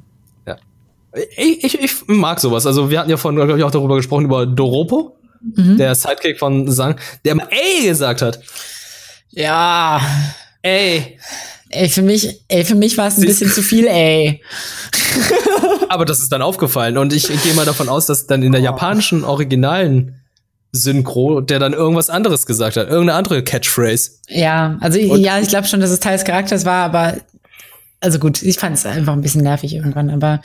Ich, ich, ich mag sowas. Also wir hatten ja vorhin, glaube ich, auch darüber gesprochen, über Doropo, Mhm. der Sidekick von Sang, der immer ey gesagt hat. Ja. Ey. Ey, für mich, ey, für mich war es ein Sie- bisschen zu viel, ey. Aber das ist dann aufgefallen. Und ich gehe mal davon aus, dass dann in der japanischen originalen Synchro der dann irgendwas anderes gesagt hat. Irgendeine andere Catchphrase. Ja, also Und- ja, ich glaube schon, dass es Teil des Charakters war, aber also gut, ich fand es einfach ein bisschen nervig irgendwann, aber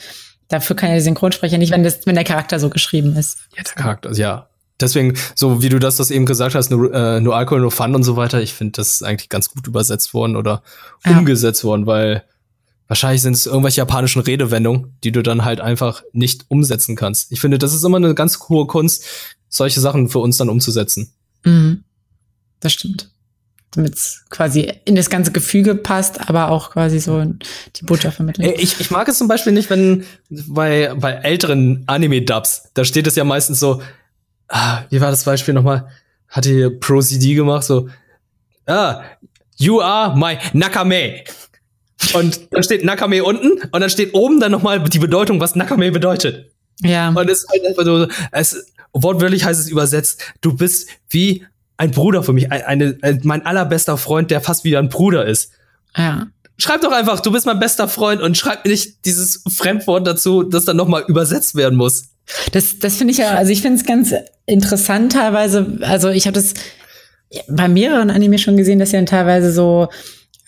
dafür kann ja der Synchronsprecher nicht, wenn das, wenn der Charakter so geschrieben ist. Ja, der Charakter, ja. Deswegen, so wie du das, das eben gesagt hast, nur, äh, nur Alkohol, nur Fun und so weiter, ich finde, das ist eigentlich ganz gut übersetzt worden oder Ja. umgesetzt worden, weil wahrscheinlich sind es irgendwelche japanischen Redewendungen, die du dann halt einfach nicht umsetzen kannst. Ich finde, das ist immer eine ganz hohe Kunst, solche Sachen für uns dann umzusetzen. Mhm. Das stimmt. Damit es quasi in das ganze Gefüge passt, aber auch quasi so die Botschaft vermittelt. Äh, Ich, ich mag es zum Beispiel nicht, wenn bei, bei älteren Anime-Dubs, da steht es ja meistens so, ah, wie war das Beispiel nochmal? Hat hier Pro CD gemacht, so, ah, you are my Nakame. Und dann steht Nakame unten und dann steht oben dann nochmal die Bedeutung, was Nakame bedeutet. ja. Und es ist halt einfach so, es, wortwörtlich heißt es übersetzt, du bist wie ein Bruder für mich, ein, eine, ein, mein allerbester Freund, der fast wie ein Bruder ist. ja. Schreib doch einfach, du bist mein bester Freund und schreib nicht dieses Fremdwort dazu, das dann nochmal übersetzt werden muss. Das, das finde ich ja, also ich finde es ganz interessant teilweise. Also ich habe das bei mehreren Anime schon gesehen, dass sie dann teilweise so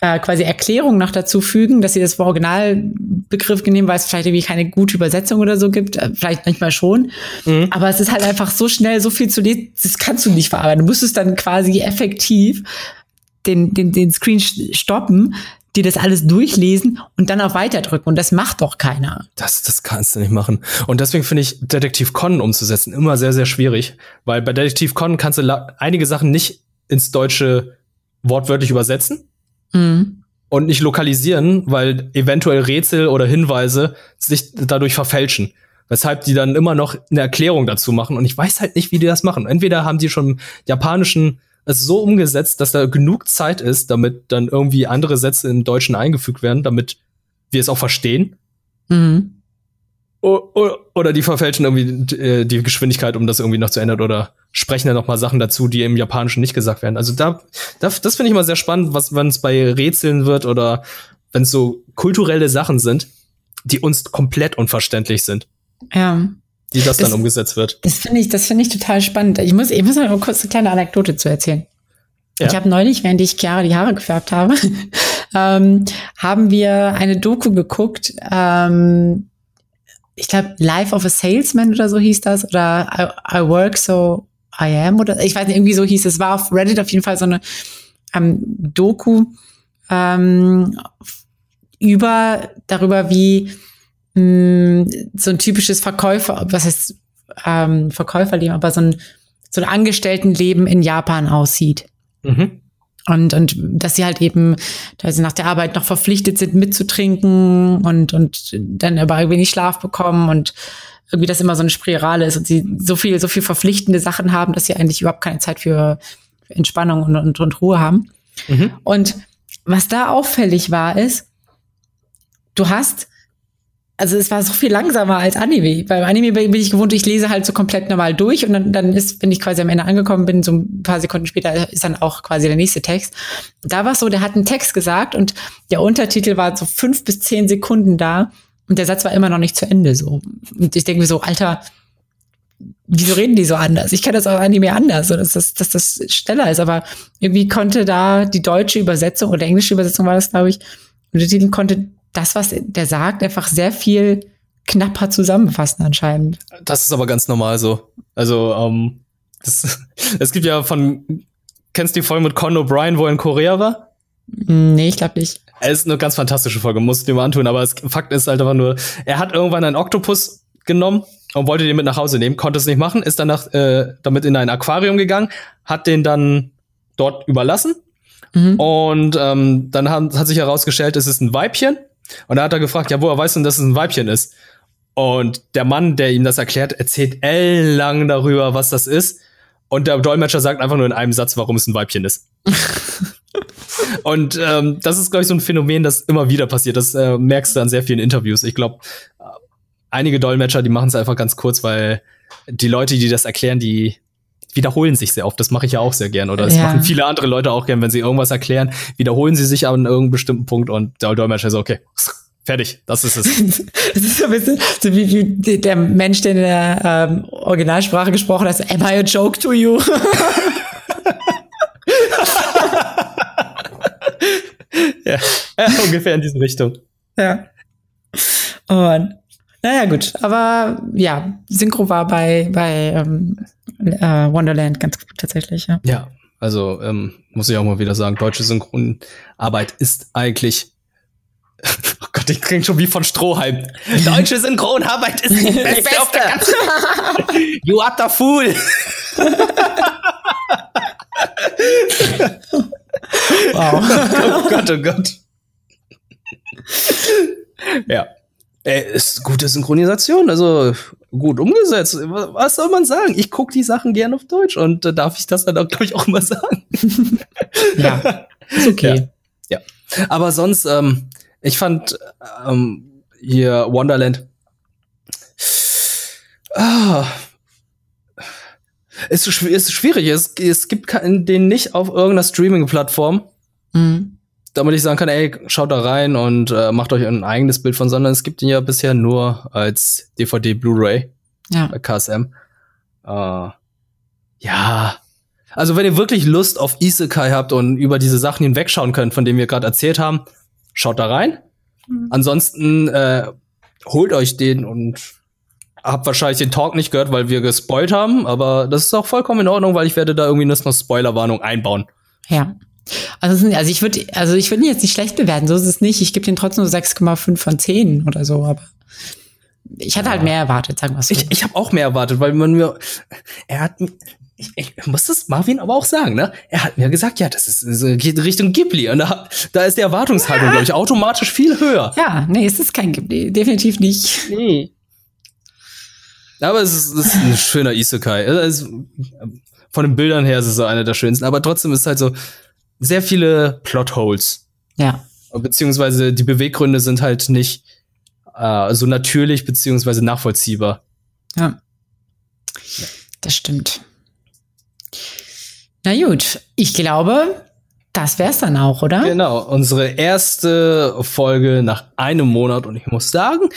äh, quasi Erklärungen noch dazu fügen, dass sie das Originalbegriff nehmen, weil es vielleicht irgendwie keine gute Übersetzung oder so gibt. Äh, Vielleicht manchmal schon. Aber es ist halt einfach so schnell, so viel zu lesen, das kannst du nicht verarbeiten. Du musst es dann quasi effektiv den, den, den Screen stoppen, dir das alles durchlesen und dann auf Weiter drücken. Und das macht doch keiner. Das, das kannst du nicht machen. Und deswegen finde ich Detektiv Conan umzusetzen immer sehr, sehr schwierig, weil bei Detektiv Conan kannst du einige Sachen nicht ins Deutsche wortwörtlich übersetzen Mhm. und nicht lokalisieren, weil eventuell Rätsel oder Hinweise sich dadurch verfälschen. Weshalb die dann immer noch eine Erklärung dazu machen. Und ich weiß halt nicht, wie die das machen. Entweder haben die schon japanischen es so umgesetzt, dass da genug Zeit ist, damit dann irgendwie andere Sätze im Deutschen eingefügt werden, damit wir es auch verstehen. Mhm. Oder die verfälschen irgendwie äh, die Geschwindigkeit, um das irgendwie noch zu ändern oder sprechen dann noch mal Sachen dazu, die im Japanischen nicht gesagt werden. Also da, da das finde ich immer sehr spannend, was wenn es bei Rätseln wird oder wenn es so kulturelle Sachen sind, die uns komplett unverständlich sind, Ja. Wie das, Das- dann umgesetzt wird. Das finde ich, das finde ich total spannend. Ich muss, ich muss mal kurz eine kleine Anekdote zu erzählen. Ja. Ich habe neulich, während ich Chiara die Haare gefärbt habe, ähm, haben wir eine Doku geguckt. Ähm, ich glaube, Life of a Salesman oder so hieß das. Oder I, I Work So I Am oder ich weiß nicht, irgendwie so hieß es. War auf Reddit auf jeden Fall so eine ähm, Doku ähm, über darüber, wie mh, so ein typisches Verkäufer, was heißt ähm, Verkäuferleben, aber so ein, so ein Angestelltenleben in Japan aussieht. Mhm. Und, und dass sie halt eben, dass sie nach der Arbeit noch verpflichtet sind, mitzutrinken und, und dann aber irgendwie nicht Schlaf bekommen und irgendwie das immer so eine Spirale ist und sie so viel, so viel verpflichtende Sachen haben, dass sie eigentlich überhaupt keine Zeit für, für Entspannung und, und, und Ruhe haben. Mhm. Und was da auffällig war, ist, du hast, also es war so viel langsamer als Anime. Beim Anime bin ich gewohnt, ich lese halt so komplett normal durch und dann, dann ist, wenn ich quasi am Ende angekommen bin, so ein paar Sekunden später ist dann auch quasi der nächste Text. Da war es so, der hat einen Text gesagt und der Untertitel war so fünf bis zehn Sekunden da und der Satz war immer noch nicht zu Ende so. Und ich denke mir so, Alter, wieso reden die so anders? Ich kenne das auch Anime anders, so dass das, dass das schneller ist, aber irgendwie konnte da die deutsche Übersetzung oder englische Übersetzung war das, glaube ich, und der Titel konnte das, was der sagt, einfach sehr viel knapper zusammenfassen anscheinend. Das ist aber ganz normal so. Also, ähm, das, es gibt ja von kennst du die Folge mit Conan O'Brien, wo er in Korea war? Nee, ich glaube nicht. Es ist eine ganz fantastische Folge, musst du dir mal antun, aber das Fakt ist halt einfach nur, er hat irgendwann einen Oktopus genommen und wollte den mit nach Hause nehmen, konnte es nicht machen, ist danach äh, damit in ein Aquarium gegangen, hat den dann dort überlassen mhm. und ähm, dann haben, hat sich herausgestellt, es ist ein Weibchen und da hat er gefragt, ja, woher weißt du denn, dass es ein Weibchen ist? Und der Mann, der ihm das erklärt, erzählt ellenlang darüber, was das ist. Und der Dolmetscher sagt einfach nur in einem Satz, warum es ein Weibchen ist. und ähm, das ist, glaube ich, so ein Phänomen, das immer wieder passiert. Das äh, merkst du an sehr vielen Interviews. Ich glaube, einige Dolmetscher, die machen es einfach ganz kurz, weil die Leute, die das erklären, die wiederholen sich sehr oft. Das mache ich ja auch sehr gern. Oder das ja. machen viele andere Leute auch gern, wenn sie irgendwas erklären, wiederholen sie sich an irgendeinem bestimmten Punkt und der Dolmetscher so, okay, fertig, das ist es. das ist so ein bisschen so wie, wie der Mensch, der in der ähm, Originalsprache gesprochen hat, am I a joke to you? ja. ja, ungefähr in diese Richtung. Ja. Und naja, gut. Aber ja, Synchro war bei, bei ähm, äh, Wonderland ganz gut tatsächlich, ja. Ja, also ähm, muss ich auch mal wieder sagen, deutsche Synchronarbeit ist eigentlich. Oh Gott, ich klinge schon wie von Strohhalm. Deutsche Synchronarbeit ist die beste, beste. auf der ganzen You are the fool. wow. Oh Gott, oh Gott. ja. Ey, ist gute Synchronisation, also gut umgesetzt. Was soll man sagen? Ich gucke die Sachen gern auf Deutsch und äh, darf ich das dann, glaube ich, auch immer sagen. ja, ist okay. Ja, ja. aber sonst, ähm, ich fand ähm, hier Wonderland. Ah, ist, ist schwierig. Es, es gibt den nicht auf irgendeiner Streaming-Plattform. Mhm damit ich sagen kann, ey, schaut da rein und äh, macht euch ein eigenes Bild von, sondern es gibt ihn ja bisher nur als DVD Blu-ray ja. bei KSM. Äh, ja. Also wenn ihr wirklich Lust auf Isekai habt und über diese Sachen hinwegschauen könnt, von denen wir gerade erzählt haben, schaut da rein. Mhm. Ansonsten äh, holt euch den und habt wahrscheinlich den Talk nicht gehört, weil wir gespoilt haben, aber das ist auch vollkommen in Ordnung, weil ich werde da irgendwie noch Spoilerwarnung einbauen. Ja. Also, also ich würde, also ich würde ihn jetzt nicht schlecht bewerten, so ist es nicht. Ich gebe den trotzdem nur 6,5 von 10 oder so, aber ich hatte halt mehr erwartet, sagen wir so. Ich, ich habe auch mehr erwartet, weil man mir, er hat, ich, ich muss das Marvin aber auch sagen, ne? Er hat mir gesagt, ja, das ist, das geht Richtung Ghibli und da, da ist die Erwartungshaltung, ja. glaube ich, automatisch viel höher. Ja, nee, es ist kein Ghibli, definitiv nicht. Nee. Aber es ist, es ist ein schöner Isekai. Also, von den Bildern her ist es so einer der schönsten, aber trotzdem ist es halt so, sehr viele Plotholes. Ja. Beziehungsweise die Beweggründe sind halt nicht äh, so natürlich beziehungsweise nachvollziehbar. Ja. Das stimmt. Na gut, ich glaube, das wär's dann auch, oder? Genau, unsere erste Folge nach einem Monat und ich muss sagen,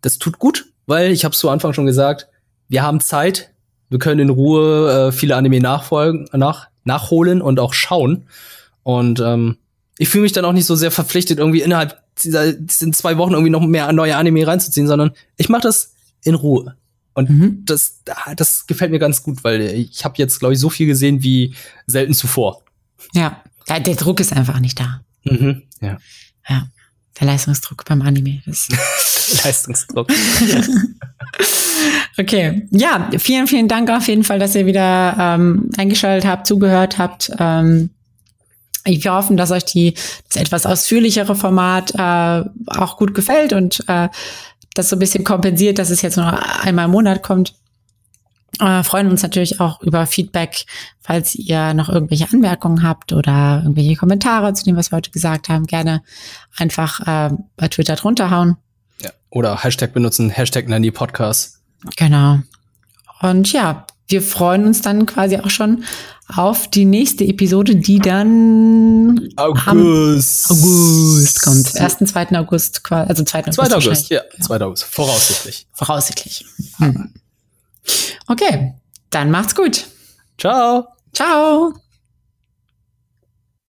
das tut gut, weil ich habe zu Anfang schon gesagt, wir haben Zeit, wir können in Ruhe äh, viele Anime nachfolgen, nach, nachholen und auch schauen. Und ähm, ich fühle mich dann auch nicht so sehr verpflichtet, irgendwie innerhalb dieser diesen zwei Wochen irgendwie noch mehr neue Anime reinzuziehen, sondern ich mache das in Ruhe. Und mhm. das, das gefällt mir ganz gut, weil ich habe jetzt, glaube ich, so viel gesehen wie selten zuvor. Ja, der Druck ist einfach nicht da. Mhm, ja. Ja, der Leistungsdruck beim Anime. Leistungsdruck. okay, ja, vielen, vielen Dank auf jeden Fall, dass ihr wieder ähm, eingeschaltet habt, zugehört habt. Ähm, wir hoffen, dass euch die, das etwas ausführlichere Format äh, auch gut gefällt und äh, das so ein bisschen kompensiert, dass es jetzt nur einmal im Monat kommt. Äh, freuen uns natürlich auch über Feedback, falls ihr noch irgendwelche Anmerkungen habt oder irgendwelche Kommentare zu dem, was wir heute gesagt haben. Gerne einfach äh, bei Twitter drunter hauen. Ja, oder Hashtag benutzen, Hashtag Nanny Podcast. Genau. Und ja, wir freuen uns dann quasi auch schon auf die nächste Episode, die dann August, August kommt. 1. 2. August, also 2. August. 2. August, ja, 2. August, voraussichtlich. Voraussichtlich. Hm. Okay, dann macht's gut. Ciao. Ciao.